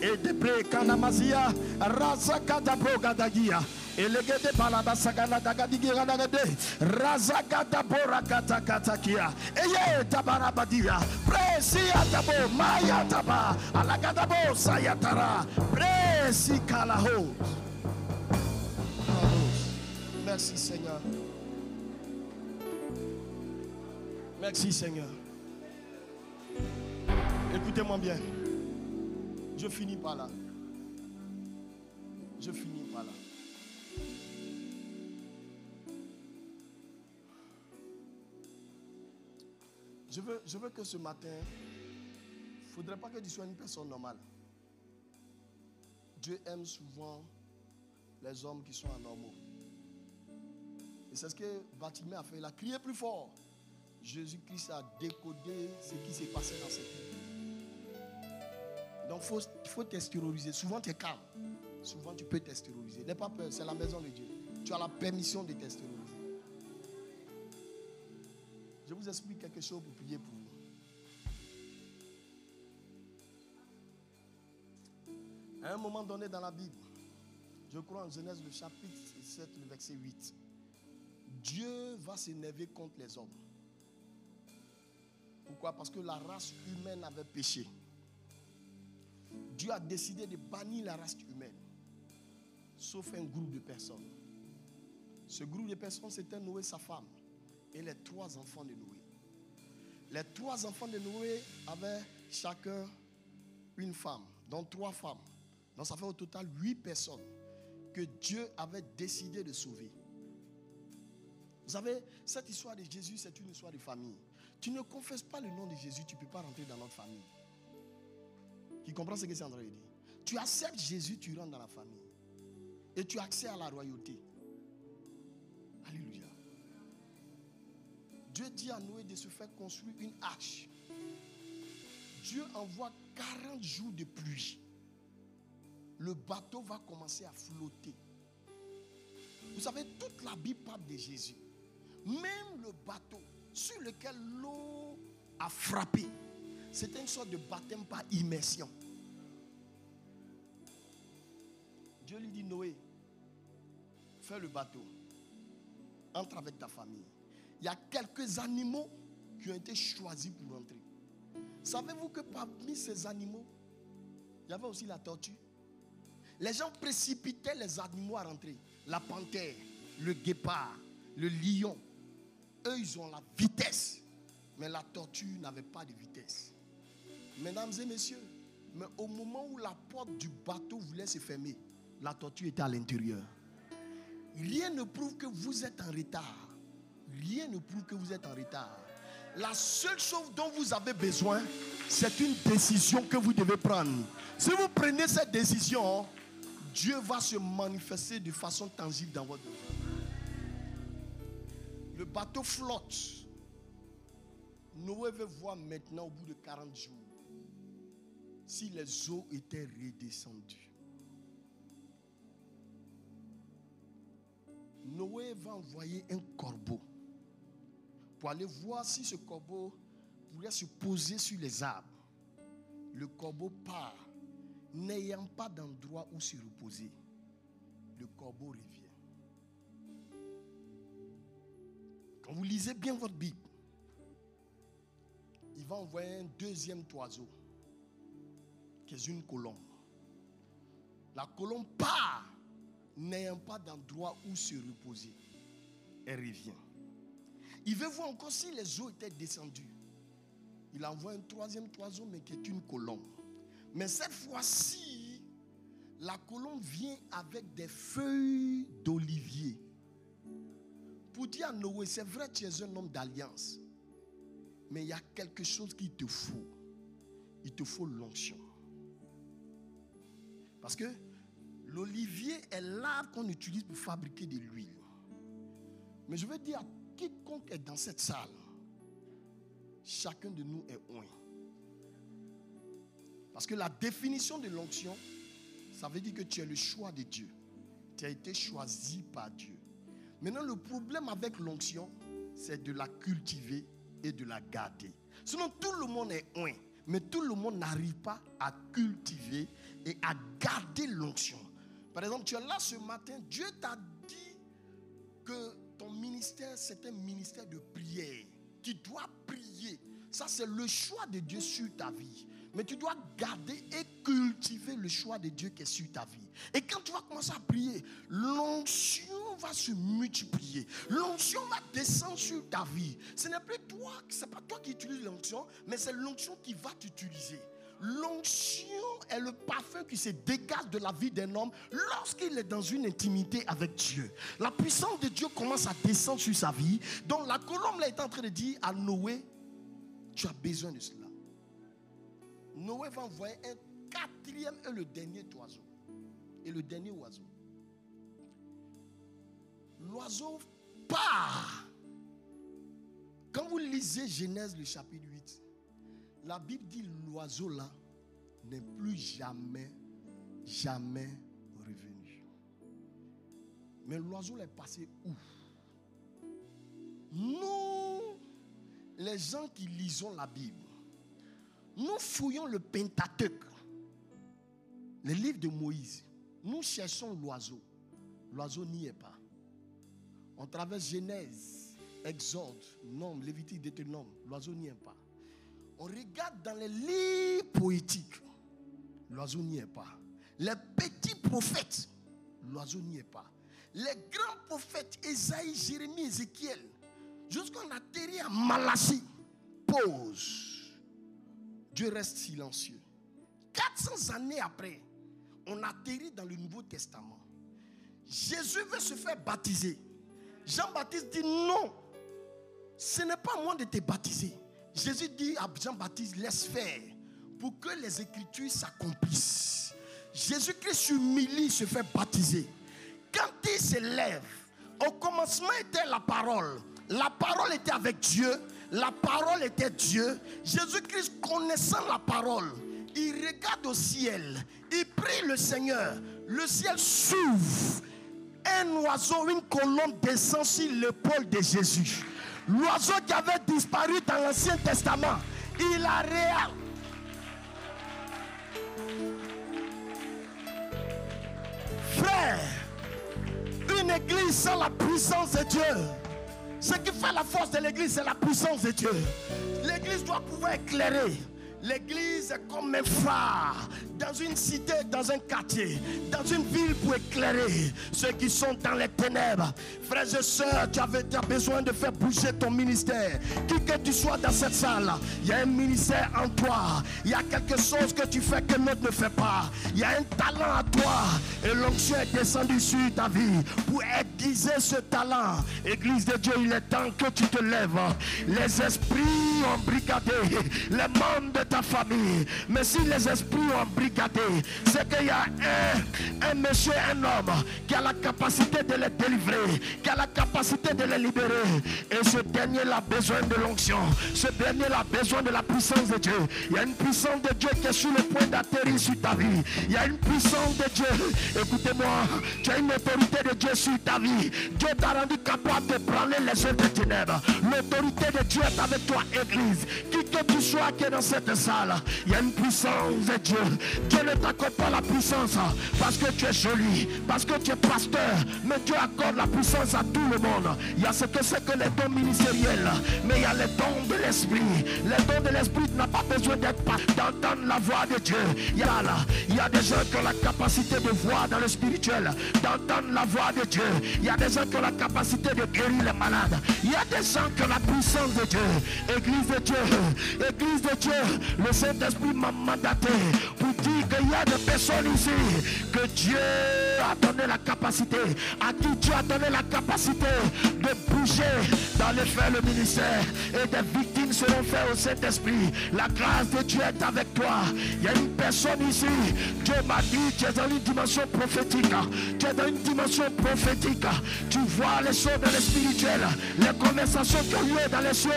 Edebre Kanamazia Raza Gadagia. Elegede balabasagana dagadigira dagade. Raza gadabora kata katakia. Eye tabarabadia. Presia tabo maya taba. Alagadabo sayatara. Presi kalaho. Merci Seigneur. Merci Seigneur. Écoutez-moi bien. Je finis par là. Je finis Je veux, je veux que ce matin, il ne faudrait pas que tu sois une personne normale. Dieu aime souvent les hommes qui sont anormaux. Et c'est ce que Batimé a fait. Il a crié plus fort. Jésus-Christ a décodé ce qui s'est passé dans cette vie. Donc il faut, faut. Souvent tu es calme. Souvent tu peux t'extérioriser. N'aie pas peur, c'est la maison de Dieu. Tu as la permission de t'extérioriser. Je vous explique quelque chose pour prier pour vous. À un moment donné dans la Bible, je crois en Genèse le chapitre 7, le verset 8. Dieu va s'énerver contre les hommes. Pourquoi? Parce que la race humaine avait péché. Dieu a décidé de bannir la race humaine, sauf un groupe de personnes. Ce groupe de personnes, c'était Noé, sa femme, et les trois enfants de Noé. Les trois enfants de Noé avaient chacun une femme, donc trois femmes. Donc ça fait au total huit personnes que Dieu avait décidé de sauver. Vous savez, cette histoire de Jésus, c'est une histoire de famille. Tu ne confesses pas le nom de Jésus, tu ne peux pas rentrer dans notre famille. Qui comprend ce que c'est en train de dire Tu acceptes Jésus, tu rentres dans la famille. Et tu as accès à la royauté. Alléluia. Dieu dit à Noé de se faire construire une arche. Dieu envoie 40 jours de pluie. Le bateau va commencer à flotter. Vous savez, toute la Bible de Jésus. Même le bateau sur lequel l'eau a frappé, c'était une sorte de baptême par immersion. Dieu lui dit, Noé, fais le bateau. Entre avec ta famille. Il y a quelques animaux qui ont été choisis pour entrer. Savez-vous que parmi ces animaux, il y avait aussi la tortue? Les gens précipitaient les animaux à rentrer. La panthère, le guépard, le lion. Eux, ils ont la vitesse. Mais la tortue n'avait pas de vitesse. Mesdames et messieurs, mais au moment où la porte du bateau voulait se fermer, la tortue était à l'intérieur. Rien ne prouve que vous êtes en retard. Rien ne prouve que vous êtes en retard. La seule chose dont vous avez besoin, c'est une décision que vous devez prendre. Si vous prenez cette décision, Dieu va se manifester de façon tangible dans votre vie. Le bateau flotte. Noé veut voir maintenant au bout de 40 jours si les eaux étaient redescendues. Noé va envoyer un corbeau pour aller voir si ce corbeau pourrait se poser sur les arbres. Le corbeau part, n'ayant pas d'endroit où se reposer. Le corbeau revient. Quand vous lisez bien votre Bible, il va envoyer un deuxième oiseau, qui est une colombe. La colombe part, n'ayant pas d'endroit où se reposer. Elle revient. Il veut voir encore si les eaux étaient descendues. Il envoie un troisième oiseau, mais qui est une colombe. Mais cette fois-ci, la colombe vient avec des feuilles d'olivier. Pour dire à Noé, c'est vrai, tu es un homme d'alliance. Mais il y a quelque chose qu'il te faut. Il te faut l'onction. Parce que l'olivier est l'arbre qu'on utilise pour fabriquer de l'huile. Mais je veux dire à quiconque est dans cette salle, chacun de nous est oint. Parce que la définition de l'onction, ça veut dire que tu es le choix de Dieu. Tu as été choisi par Dieu. Maintenant, le problème avec l'onction, c'est de la cultiver et de la garder. Sinon, tout le monde est oint. Mais tout le monde n'arrive pas à cultiver et à garder l'onction. Par exemple, tu es là ce matin, Dieu t'a dit que ministère, c'est un ministère de prière. Tu dois prier. Ça, c'est le choix de Dieu sur ta vie. Mais tu dois garder et cultiver le choix de Dieu qui est sur ta vie. Et quand tu vas commencer à prier, l'onction va se multiplier. L'onction va descendre sur ta vie. Ce n'est plus toi, ce n'est pas toi qui utilises l'onction, mais c'est l'onction qui va t'utiliser. L'onction est le parfum qui se dégage de la vie d'un homme lorsqu'il est dans une intimité avec Dieu. La puissance de Dieu commence à descendre sur sa vie. Donc la colombe est en train de dire à Noé, tu as besoin de cela. Noé va envoyer un quatrième et le dernier oiseau. Et le dernier oiseau. L'oiseau part. Quand vous lisez Genèse le chapitre 8, la Bible dit l'oiseau là n'est plus jamais, jamais revenu. Mais l'oiseau est passé où? Nous, les gens qui lisons la Bible, nous fouillons le Pentateuque, le livre de Moïse. Nous cherchons l'oiseau. L'oiseau n'y est pas. On traverse Genèse, Exode, Nombre, Lévitique, Deutéronome. L'oiseau n'y est pas. On regarde dans les livres poétiques. L'oiseau n'y est pas. Les petits prophètes. L'oiseau n'y est pas. Les grands prophètes, Esaïe, Jérémie, Ézéchiel. Jusqu'on atterrit à Malachie. Pause. Dieu reste silencieux. 400 années après, on atterrit dans le Nouveau Testament. Jésus veut se faire baptiser. Jean-Baptiste dit non, ce n'est pas moi de te baptiser. Jésus dit à Jean-Baptiste, laisse faire pour que les écritures s'accomplissent. Jésus-Christ s'humilie, se fait baptiser. Quand il se lève, au commencement était la parole. La parole était avec Dieu. La parole était Dieu. Jésus-Christ connaissant la parole, il regarde au ciel. Il prie le Seigneur. Le ciel s'ouvre. Un oiseau, une colombe descend sur l'épaule de Jésus. L'oiseau qui avait disparu dans l'Ancien Testament, il a réel. Frère, une église sans la puissance de Dieu. Ce qui fait la force de l'église, c'est la puissance de Dieu. L'église doit pouvoir éclairer. L'église est comme un phare dans une cité, dans un quartier, dans une ville pour éclairer ceux qui sont dans les ténèbres. Frères et sœurs, tu, avais, as besoin de faire bouger ton ministère. Qui que tu sois dans cette salle, il y a un ministère en toi. Il y a quelque chose que tu fais que l'autre ne fait pas. Il y a un talent à toi. Et l'onction est descendue sur ta vie pour aiguiser ce talent. Église de Dieu, il est temps que tu te lèves. Les esprits ont bricadé les membres de famille. Mais si les esprits ont bricadé gâté, c'est qu'il y a un, monsieur, un homme qui a la capacité de les délivrer, qui a la capacité de les libérer. Et ce dernier a besoin de l'onction. Ce dernier a besoin de la puissance de Dieu. Il y a une puissance de Dieu qui est sur le point d'atterrir sur ta vie. Il y a une puissance de Dieu. Écoutez-moi, tu as une autorité de Dieu sur ta vie. Dieu t'a rendu capable de prendre les œuvres de ténèbres. L'autorité de Dieu est avec toi, Église. Qui que tu sois qui est dans cette il y a une puissance de Dieu. Dieu ne t'accorde pas la puissance parce que tu es joli, parce que tu es pasteur, mais Dieu accorde la puissance à tout le monde. Il y a ce que c'est que les dons ministériels, mais il y a les dons de l'esprit. Les dons de l'esprit n'a pas besoin d'être d'entendre la voix de Dieu. Y a là, il y a des gens qui ont la capacité de voir dans le spirituel, d'entendre la voix de Dieu. Il y a des gens qui ont la capacité de guérir les malades. Il y a des gens qui ont la puissance de Dieu. Église de Dieu, Église de Dieu, le Saint-Esprit m'a mandaté pour dire qu'il y a des personnes ici que Dieu a donné la capacité, à qui Dieu a donné la capacité de bouger dans les faits le ministère et des victimes seront faites au Saint-Esprit. La grâce de Dieu est avec toi. Il y a une personne ici, Dieu m'a dit, tu es dans une dimension prophétique. Tu es dans une dimension prophétique. Tu vois les choses dans le spirituel, les conversations qui ont lieu dans les cieux.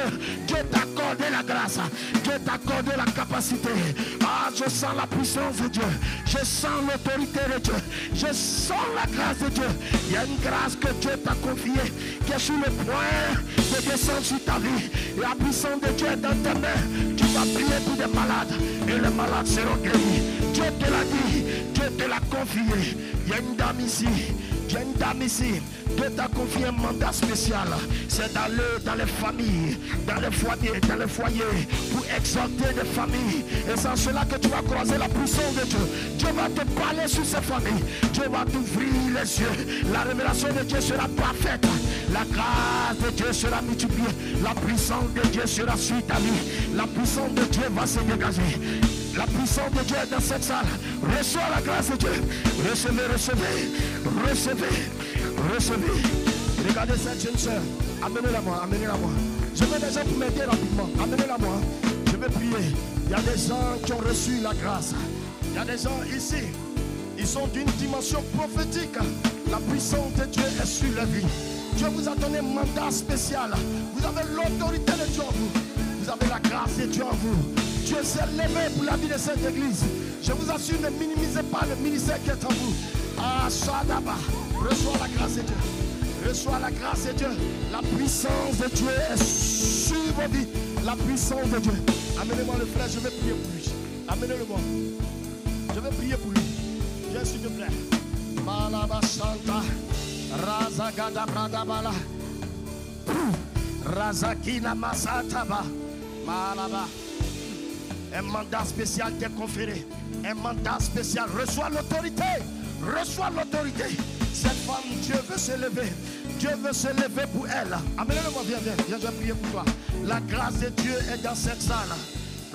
Dieu t'a accordé la grâce. Dieu t'a accordé la capacité. Ah, je sens la puissance de Dieu. Je sens l'autorité de Dieu. Je sens la grâce de Dieu. Il y a une grâce que Dieu t'a confiée qui est sur le point de descendre sur ta vie. La puissance de Dieu est dans tes mains. Tu vas prier pour des malades et les malades seront guéris. Dieu te l'a dit. Dieu te l'a confié. Il y a une dame ici. Il y a une dame ici. Dieu t'a confié un mandat spécial. C'est d'aller dans les familles, dans les foyers, dans les foyers, pour exalter des familles. Et c'est en cela que tu vas croiser la puissance de Dieu. Dieu va te parler sur ces familles. Dieu va t'ouvrir les yeux. La révélation de Dieu sera parfaite. La grâce de Dieu sera multipliée. La puissance de Dieu sera sur ta vie. La puissance de Dieu va se dégager. La puissance de Dieu est dans cette salle. Reçois la grâce de Dieu. Recevez, recevez, recevez. Recevez. Regardez cette jeune soeur. Amenez-la moi, amenez-la moi. Je veux des gens pour m'aider rapidement. Amenez-la moi. Je vais prier. Il y a des gens qui ont reçu la grâce. Il y a des gens ici. Ils sont d'une dimension prophétique. La puissance de Dieu est sur la vie. Dieu vous a donné un mandat spécial. Vous avez l'autorité de Dieu en vous. Vous avez la grâce de Dieu en vous. Dieu s'est levé pour la vie de cette église. Je vous assure, ne minimisez pas le ministère qui est en vous. Ah, Shadaba. Reçois la grâce de Dieu. Reçois la grâce de Dieu. La puissance de Dieu est sur vos vies. La puissance de Dieu. Amenez-moi le frère, je vais prier pour lui. Amenez-le-moi. Je vais prier pour lui. Viens s'il te plaît. Malaba Santa. Razagada Bradabala. Razakina Masataba. Malaba. Un mandat spécial t'est conféré. Un mandat spécial. Reçois l'autorité. Reçois l'autorité. Cette femme, Dieu veut se lever. Dieu veut se lever pour elle. Amenez-le-moi, viens, viens, viens, je vais prier pour toi. La grâce de Dieu est dans cette salle.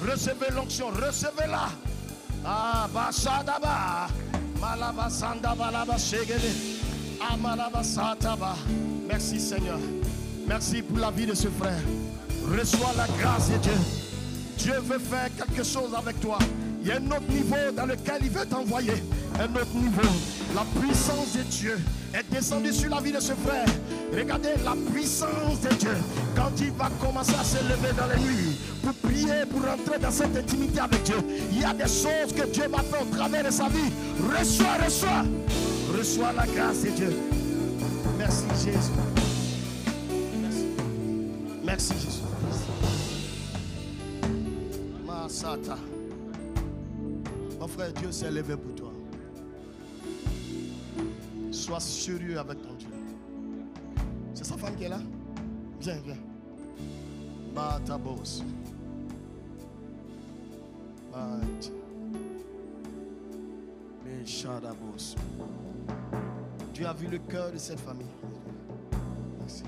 Recevez l'onction, recevez-la. Ah, Basadaba. Malaba Sandaba. Merci Seigneur. Merci pour la vie de ce frère. Reçois la grâce de Dieu. Dieu veut faire quelque chose avec toi. Il y a un autre niveau dans lequel il veut t'envoyer. Un autre niveau. La puissance de Dieu est descendue sur la vie de ce frère. Regardez la puissance de Dieu. Quand il va commencer à se lever dans la nuit pour prier, pour rentrer dans cette intimité avec Dieu, il y a des choses que Dieu va faire au travers de sa vie. Reçois, reçois. Reçois la grâce de Dieu. Merci Jésus. Merci. Merci Jésus. Masata. Mon frère, Dieu s'est levé pour toi. Sois sérieux avec ton Dieu. C'est sa femme qui est là? Viens, viens. Batabos. Bat. Meshadabos. Dieu a vu le cœur de cette famille. Merci.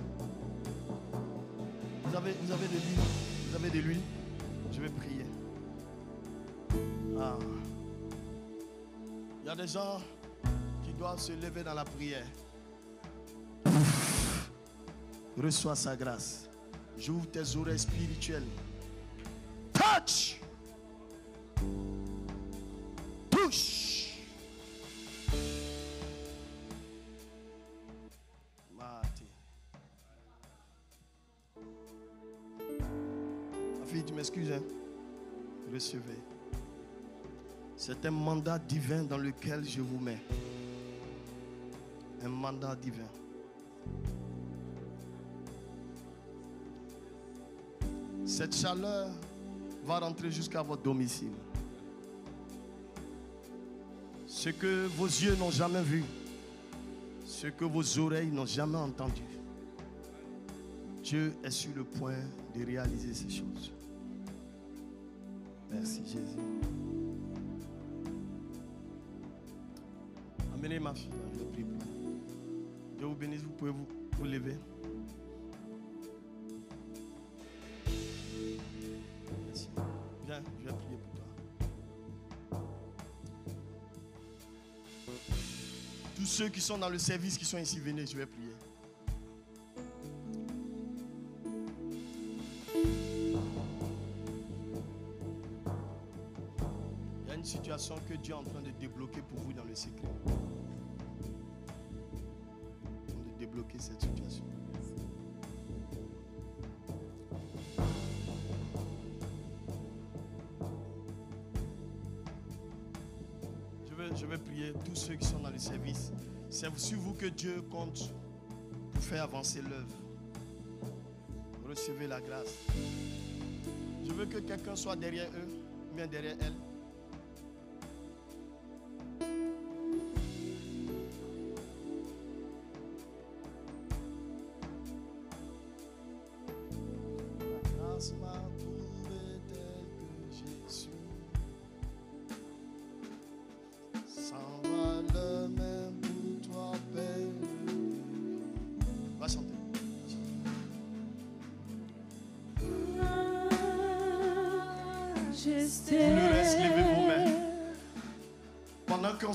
Vous avez, vous avez de l'huile Vous avez de l'huile Je vais prier. Ah. Il y a des gens qui doivent se lever dans la prière. Reçois sa grâce. J'ouvre tes oreilles spirituelles. Touch. Un mandat divin dans lequel je vous mets. Un mandat divin. Cette chaleur va rentrer jusqu'à votre domicile. Ce que vos yeux n'ont jamais vu, ce que vos oreilles n'ont jamais entendu. Dieu est sur le point de réaliser ces choses. Merci Jésus. Ma fille, je prie pour Dieu vous bénisse, vous pouvez vous, vous lever. Merci. Viens, je vais prier pour toi. Tous ceux qui sont dans le service, qui sont ici, venez, je vais prier. Il y a une situation que Dieu est en train de débloquer pour vous dans le secret. Cette situation. Je vais, je vais prier tous ceux qui sont dans le service. C'est sur vous que Dieu compte pour faire avancer l'œuvre. Recevez la grâce. Je veux que quelqu'un soit derrière eux, bien derrière elle.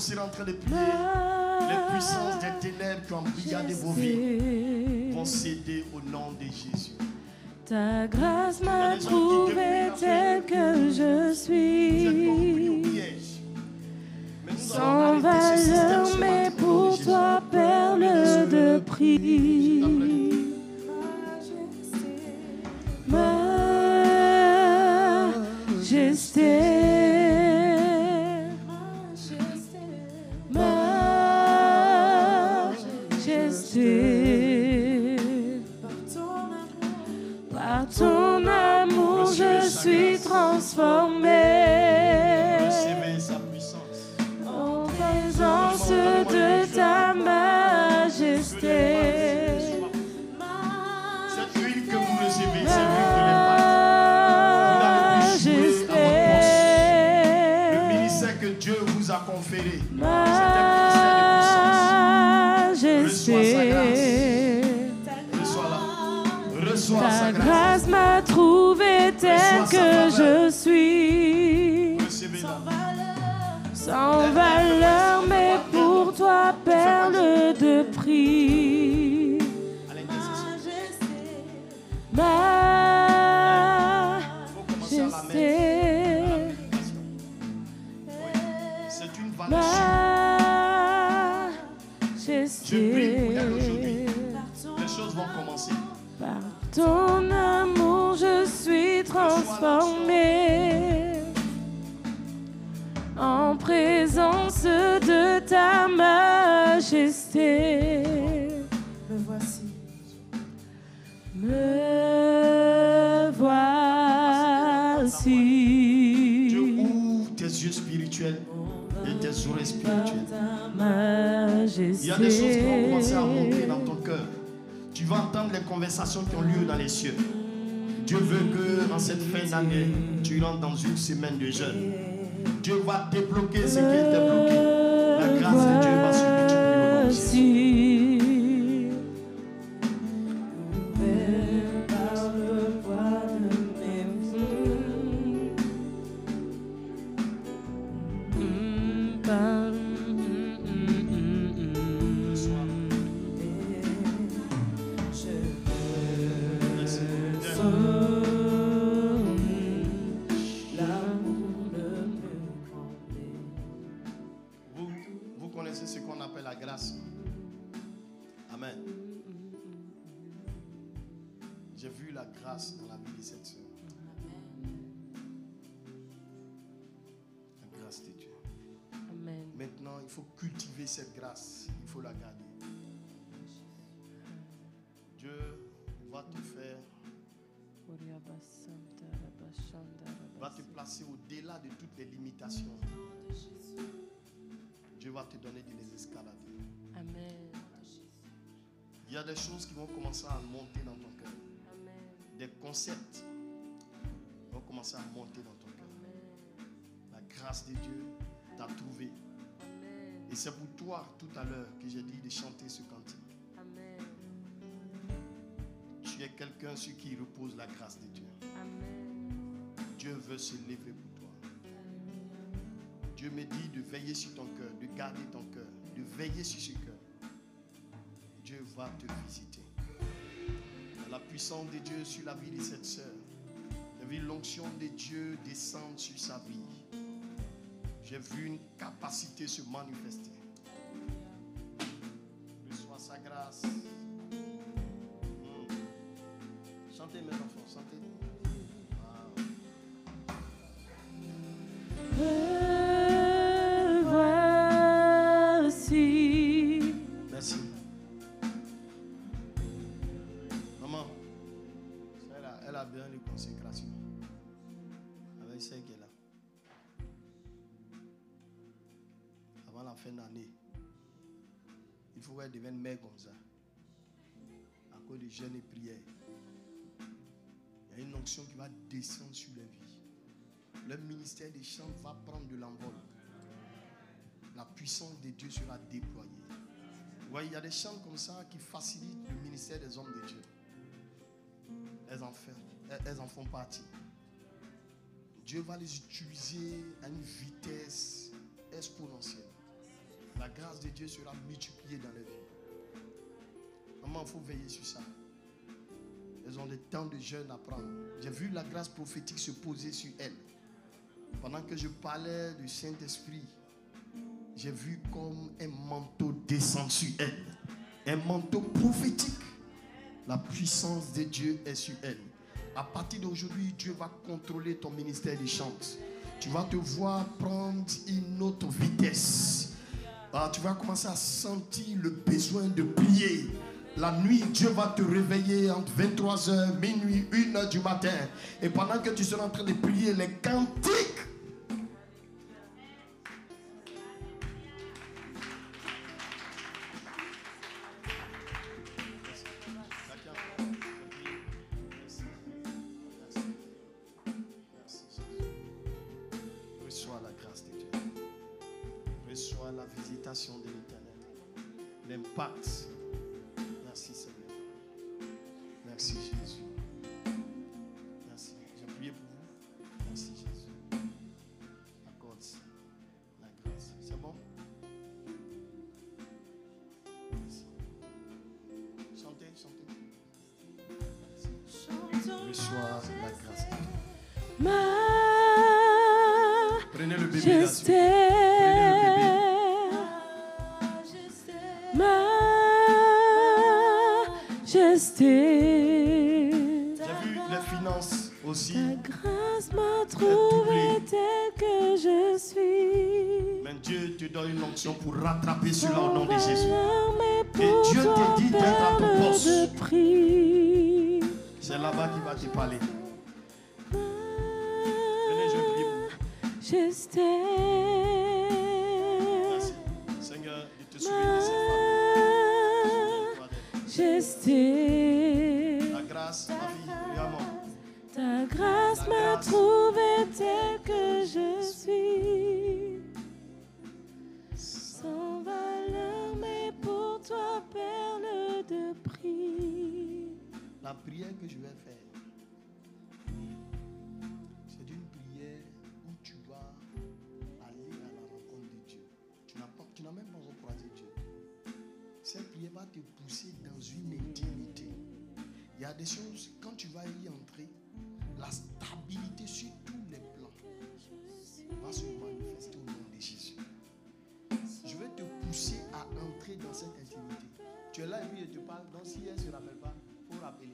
Pendant qu'on s'est en train de prier, les puissances des ténèbres qui ont embrigadé vos vies vont céder au nom de Jésus. Ta grâce m'a Il trouvé tel que je suis. Sans valeur, mais pour toi, perle de prix. Par ton amour, je suis transformé. Sans valeur, Il y a des choses qui vont commencer à monter dans ton cœur. Tu vas entendre les conversations qui ont lieu dans les cieux. Dieu veut que en cette fin d'année, tu rentres dans une semaine de jeûne. Dieu va débloquer ce qui est débloqué. La grâce de Dieu va se grâce dans la vie de cette soeur. La grâce de Dieu. Amen. Maintenant, il faut cultiver cette grâce. Il faut la garder. Dieu va te faire. Va te placer au-delà de toutes les limitations. Dieu va te donner de les escalader. Amen. Il y a des choses qui vont commencer à monter dans ton cœur. Des concepts vont commencer à monter dans ton cœur. La grâce de Dieu t'a trouvé. Amen. Et c'est pour toi tout à l'heure que j'ai dit de chanter ce cantique. Amen. Tu es quelqu'un sur qui repose la grâce de Dieu. Amen. Dieu veut se lever pour toi. Dieu me dit de veiller sur ton cœur, de garder ton cœur, de veiller sur ce cœur. Dieu va te visiter. La puissance de Dieu sur la vie de cette sœur, j'ai vu l'onction de Dieu descendre sur sa vie. J'ai vu une capacité se manifester. Onction qui va descendre sur leur vie. Le ministère des chants va prendre de l'envol. La puissance de Dieu sera déployée. Ouais, il y a des chants comme ça qui facilitent le ministère des hommes de Dieu. Elles en, font, elles en font partie. Dieu va les utiliser à une vitesse exponentielle. La grâce de Dieu sera multipliée dans leur vie. Maman, il faut veiller sur ça. Elles ont des temps de jeûne à prendre. J'ai vu la grâce prophétique se poser sur elles. Pendant que je parlais du Saint-Esprit, j'ai vu comme un manteau descendre sur elle. Un manteau prophétique. La puissance de Dieu est sur elle. À partir d'aujourd'hui, Dieu va contrôler ton ministère de chante. Tu vas te voir prendre une autre vitesse. Ah, tu vas commencer à sentir le besoin de prier. La nuit, Dieu va te réveiller entre 23h, minuit, 1h du matin. Et pendant que tu seras en train de prier les cantiques, Majesté. J'ai vu les finances aussi. Ta grâce m'a trouvé tel que je suis. Mais Dieu te donne une onction pour rattraper cela au nom de Jésus. Et Dieu te dit d'être à ton poste. C'est là-bas qu'il va te parler. Venez, je prie La prière que je vais faire, c'est une prière où tu vas aller à la rencontre de Dieu. Tu n'as pas- tu n'as même pas encore croisé Dieu. Cette prière va te pousser dans une intimité. Il y a des choses, quand tu vas y entrer, la stabilité sur tous les plans va se manifester au nom de Jésus. Je vais te pousser à entrer dans cette intimité. Tu es là et puis je te parle. Donc si elle ne se rappelle pas, faut rappeler.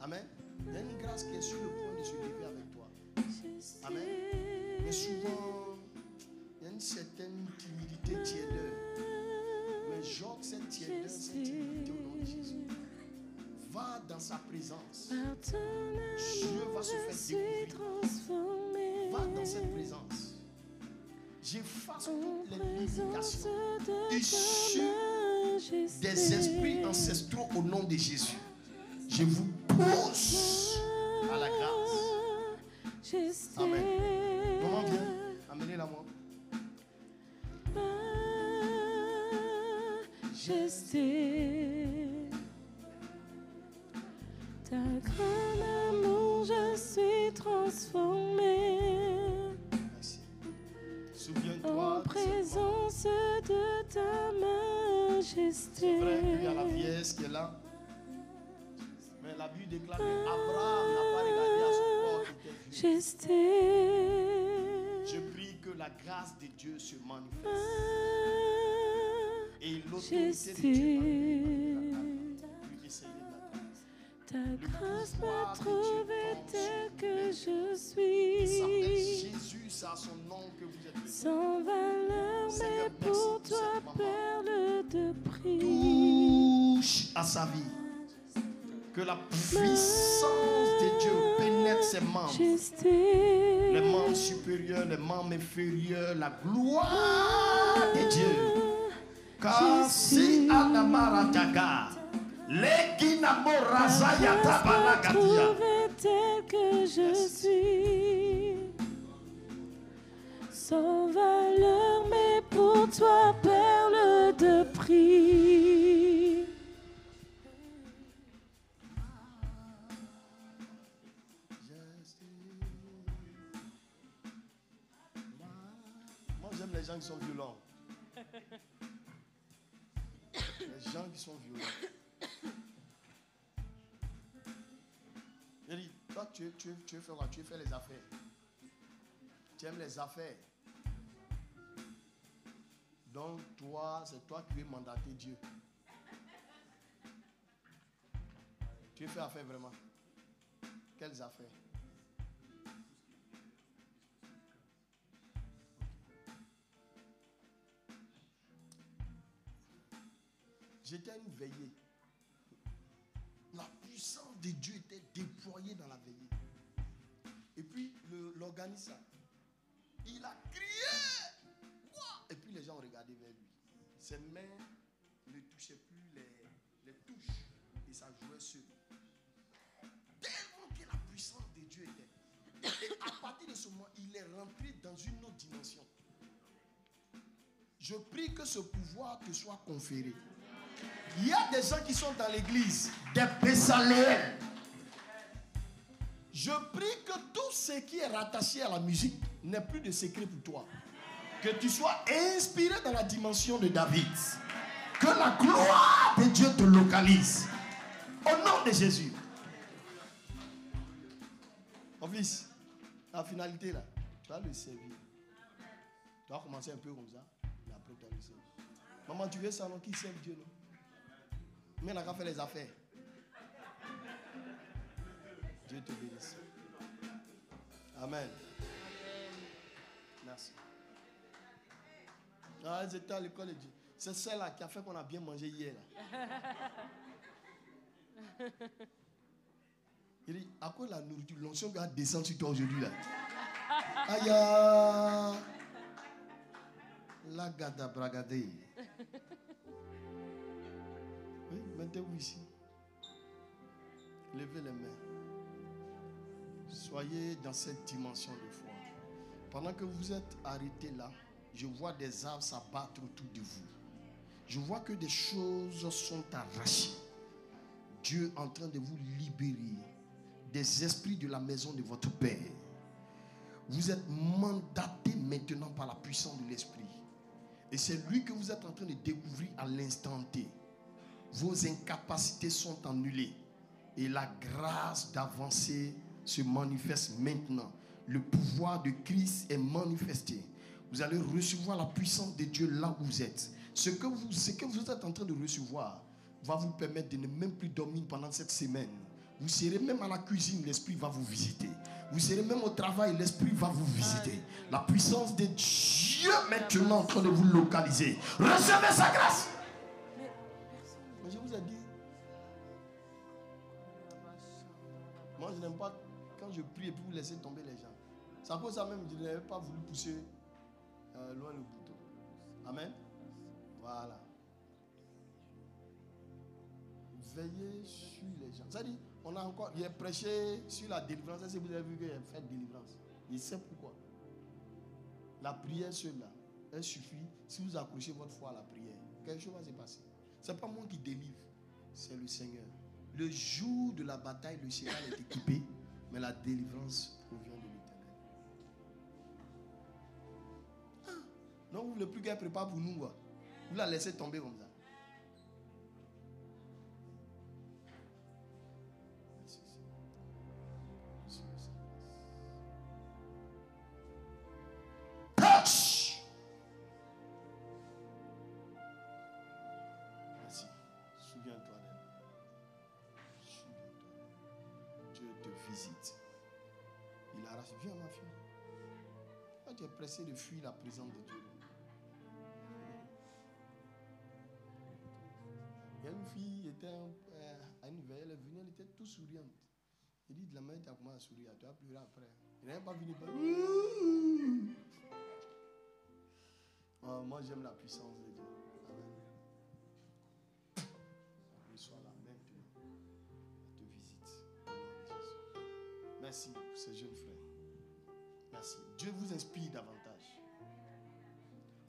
Amen. Il y a une grâce qui est sur le point de se lever avec toi. Amen. Mais souvent, il y a une certaine timidité, tièdeur. Mais j'ôte cette tièdeur, cette timidité au nom de Jésus. Va dans sa présence. Dieu va se faire découvrir. Va dans cette présence. J'efface toutes les limitations issues des esprits ancestraux au nom de Jésus. Je vous pousse à la grâce. Amen. Maman, viens. Amenez-la moi. Majesté. Ta grande amour, je suis transformée. Souviens-toi. En présence de ta majesté. Vrai qu'il y a la vieillesse qui est là. Mais la Bible déclare que Abraham n'a pas regardé à son corps qui était. Je prie que la grâce de Dieu se manifeste. Et l'autorité de Dieu manifeste. Ta grâce m'a trouvé tel que je suis. Jésus, c'est à son nom que vous êtes Sans valeur, mais pour toi, perle de prix. touche à sa vie. Que la puissance de Dieu pénètre ses membres. Les membres supérieurs, les membres inférieurs, la gloire de Dieu. Anamarataga. Leginamorazaya Trouvé tel que je suis. Sans valeur, mais pour toi, perle de prix. Moi, j'aime les gens qui sont violents. [LAUGHS] Les gens qui sont violents. Toi, tu, faire quoi Tu faire les affaires. Tu aimes les affaires. Donc, toi, c'est toi qui veux mandater Dieu. Tu faire affaire vraiment Quelles affaires? J'étais une veillée. Puissance de Dieu était déployée dans la veillée. Et puis l'organisme, il a crié. Et puis les gens ont regardé vers lui. Ses mains ne touchaient plus les, les touches. Et ça jouait seul. Tellement que la puissance de Dieu était. Et à partir de ce moment, il est rentré dans une autre dimension. Je prie que ce pouvoir te soit conféré. Il y a des gens qui sont dans l'église, des Bessaléens. Je prie que tout ce qui est rattaché à la musique n'ait plus de secret pour toi. Que tu sois inspiré dans la dimension de David. Que la gloire de Dieu te localise. Au nom de Jésus. Mon fils, la finalité là, tu vas le servir. Tu vas commencer un peu comme ça. Maman, tu veux non Qui sert Dieu, non? Mais on n'a qu'à faire les affaires. Dieu te bénisse. Amen. Merci. Ah, à l'école de Dieu. C'est celle-là qui a fait qu'on a bien mangé hier. Il dit, à quoi la nourriture, l'onction qui a descendu sur toi aujourd'hui là Aïe ah. La gada bragade. Oui, mettez-vous ici. Levez les mains. Soyez dans cette dimension de foi. Pendant que vous êtes arrêtés là, je vois des arbres s'abattre autour de vous. Je vois que des choses sont arrachées. Dieu est en train de vous libérer des esprits de la maison de votre Père. Vous êtes mandaté maintenant par la puissance de l'Esprit. Et c'est lui que vous êtes en train de découvrir à l'instant T. Vos incapacités sont annulées. Et la grâce d'avancer se manifeste maintenant. Le pouvoir de Christ est manifesté. Vous allez recevoir la puissance de Dieu là où vous êtes. Ce que vous, êtes en train de recevoir va vous permettre de ne même plus dormir pendant cette semaine. Vous serez même à la cuisine, l'Esprit va vous visiter. Vous serez même au travail, l'Esprit va vous visiter. La puissance de Dieu maintenant en train de vous localiser. Recevez sa grâce. Je n'aime pas quand je prie et puis vous laissez tomber les gens. C'est à cause ça même, je n'avais pas voulu pousser euh, loin le bouton. Amen. Voilà. Veillez sur les gens. Ça dit, on a encore, il a prêché sur la délivrance. Est-ce que vous avez vu qu'il a fait délivrance? Il sait pourquoi. La prière là, elle suffit si vous accrochez votre foi à la prière. Quelque chose va se passer. Ce n'est pas moi qui délivre, c'est le Seigneur. Le jour de la bataille, le cheval est équipé, mais la délivrance provient de l'éternel. Ah, non, vous ne voulez plus qu'elle prépare pour nous. Vous la laissez tomber comme ça. De fuir la présence de Dieu Il y a une fille était euh, à une veille, elle est venue, elle était tout souriante. Il dit, de la main, tu as commencé à sourire, tu as pleuré après. Il n'est pas venu par. Oh, moi, j'aime la puissance de Dieu. Amen. Reçois la maintenant. Elle te visite. De. Merci pour ces jeunes frères. Merci. Dieu vous inspire davantage.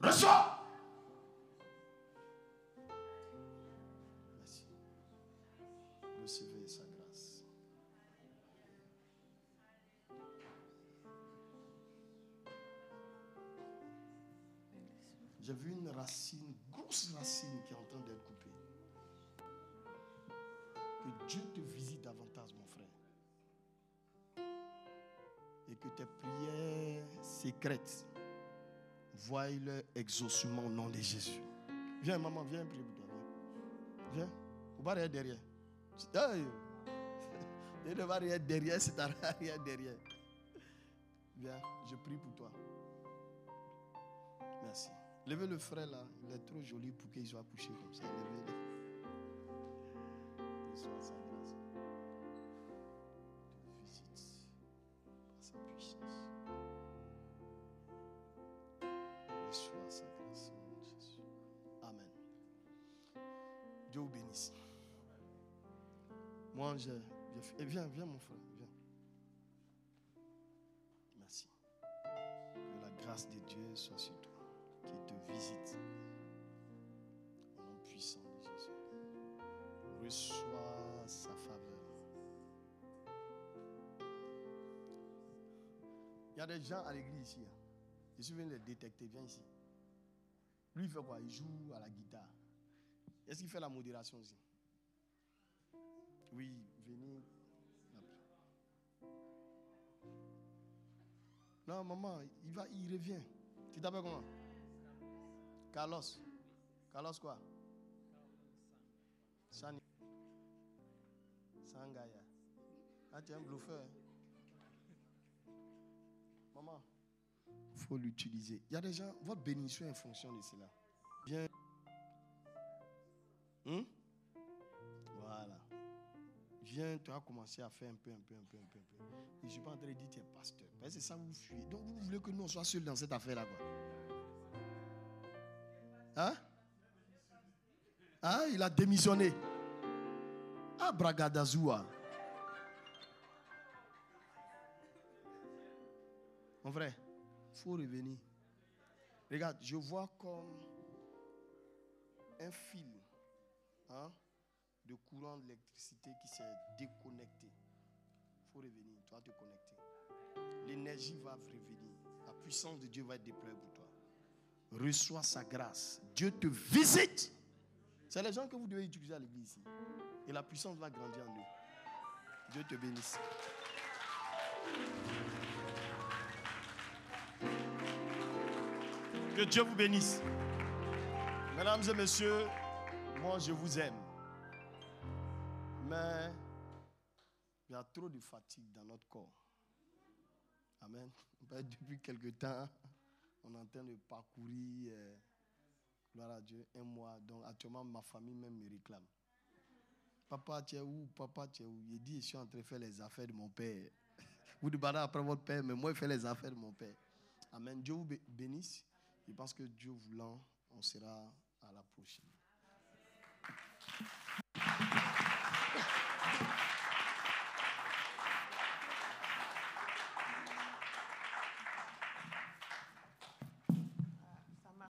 Reçois. Merci. Recevez sa grâce. J'ai vu une racine, grosse racine qui est en train d'être coupée. Que Dieu te visite davantage, mon frère. Et que tes prières secrètes voient leur exaucement au nom de Jésus. Viens, maman, viens prier pour toi. Viens. Viens. Bas derrière. derrière. Hey. [LAUGHS] Il ne va rien derrière, c'est [LAUGHS] rien derrière. Viens, je prie pour toi. Merci. Levez le frère là, il est trop joli pour qu'il soit couché comme ça. Levez-le. Moi, je, viens, viens mon frère, viens. Merci. Que la grâce de Dieu soit sur toi, qu'il te visite. Au nom puissant de Jésus. Reçois sa faveur. Il y a des gens à l'église ici. hein. Je suis venu les détecter. Viens ici. Lui, il fait quoi? Il joue à la guitare. Est-ce qu'il fait la modération aussi Oui, venez. Non, maman, il, va, il revient. Tu t'appelles comment? Carlos. Carlos quoi? Sani. Sangaya. Ah, tu es un bluffeur. hein? Maman, il faut l'utiliser. Il y a des gens, votre bénédiction est en fonction de cela. Viens. Hum? Viens, tu as commencé à faire un peu, un peu, un peu, un peu, un peu. Et je ne suis pas en train de dire tu es pasteur. Parce que c'est ça vous fuyez. Donc vous voulez que nous on soit seuls dans cette affaire-là, quoi. Hein? Hein? Il a démissionné. Ah, Bragadazoua. Mon frère, il faut revenir. Regarde, je vois comme un fil hein, de courant d'électricité qui s'est déconnecté. Il faut revenir, tu vas te connecter. L'énergie va revenir. La puissance de Dieu va être déployée pour toi. Reçois sa grâce. Dieu te visite. C'est les gens que vous devez utiliser à l'église. Et la puissance va grandir en eux. Dieu te bénisse. Que Dieu vous bénisse. Mesdames et messieurs, moi je vous aime. Mais a trop de fatigue dans notre corps. Amen. Depuis quelque temps, on est en train de parcourir, euh, gloire à Dieu, un mois. Donc actuellement, ma famille même me réclame. Papa, tu es où? Papa, tu es où? Il dit, je suis en train de faire les affaires de mon père. [LAUGHS] Vous demandez après votre père, mais moi, je fais les affaires de mon père. Amen. Dieu vous bénisse. Je pense que Dieu voulant, on sera à la prochaine.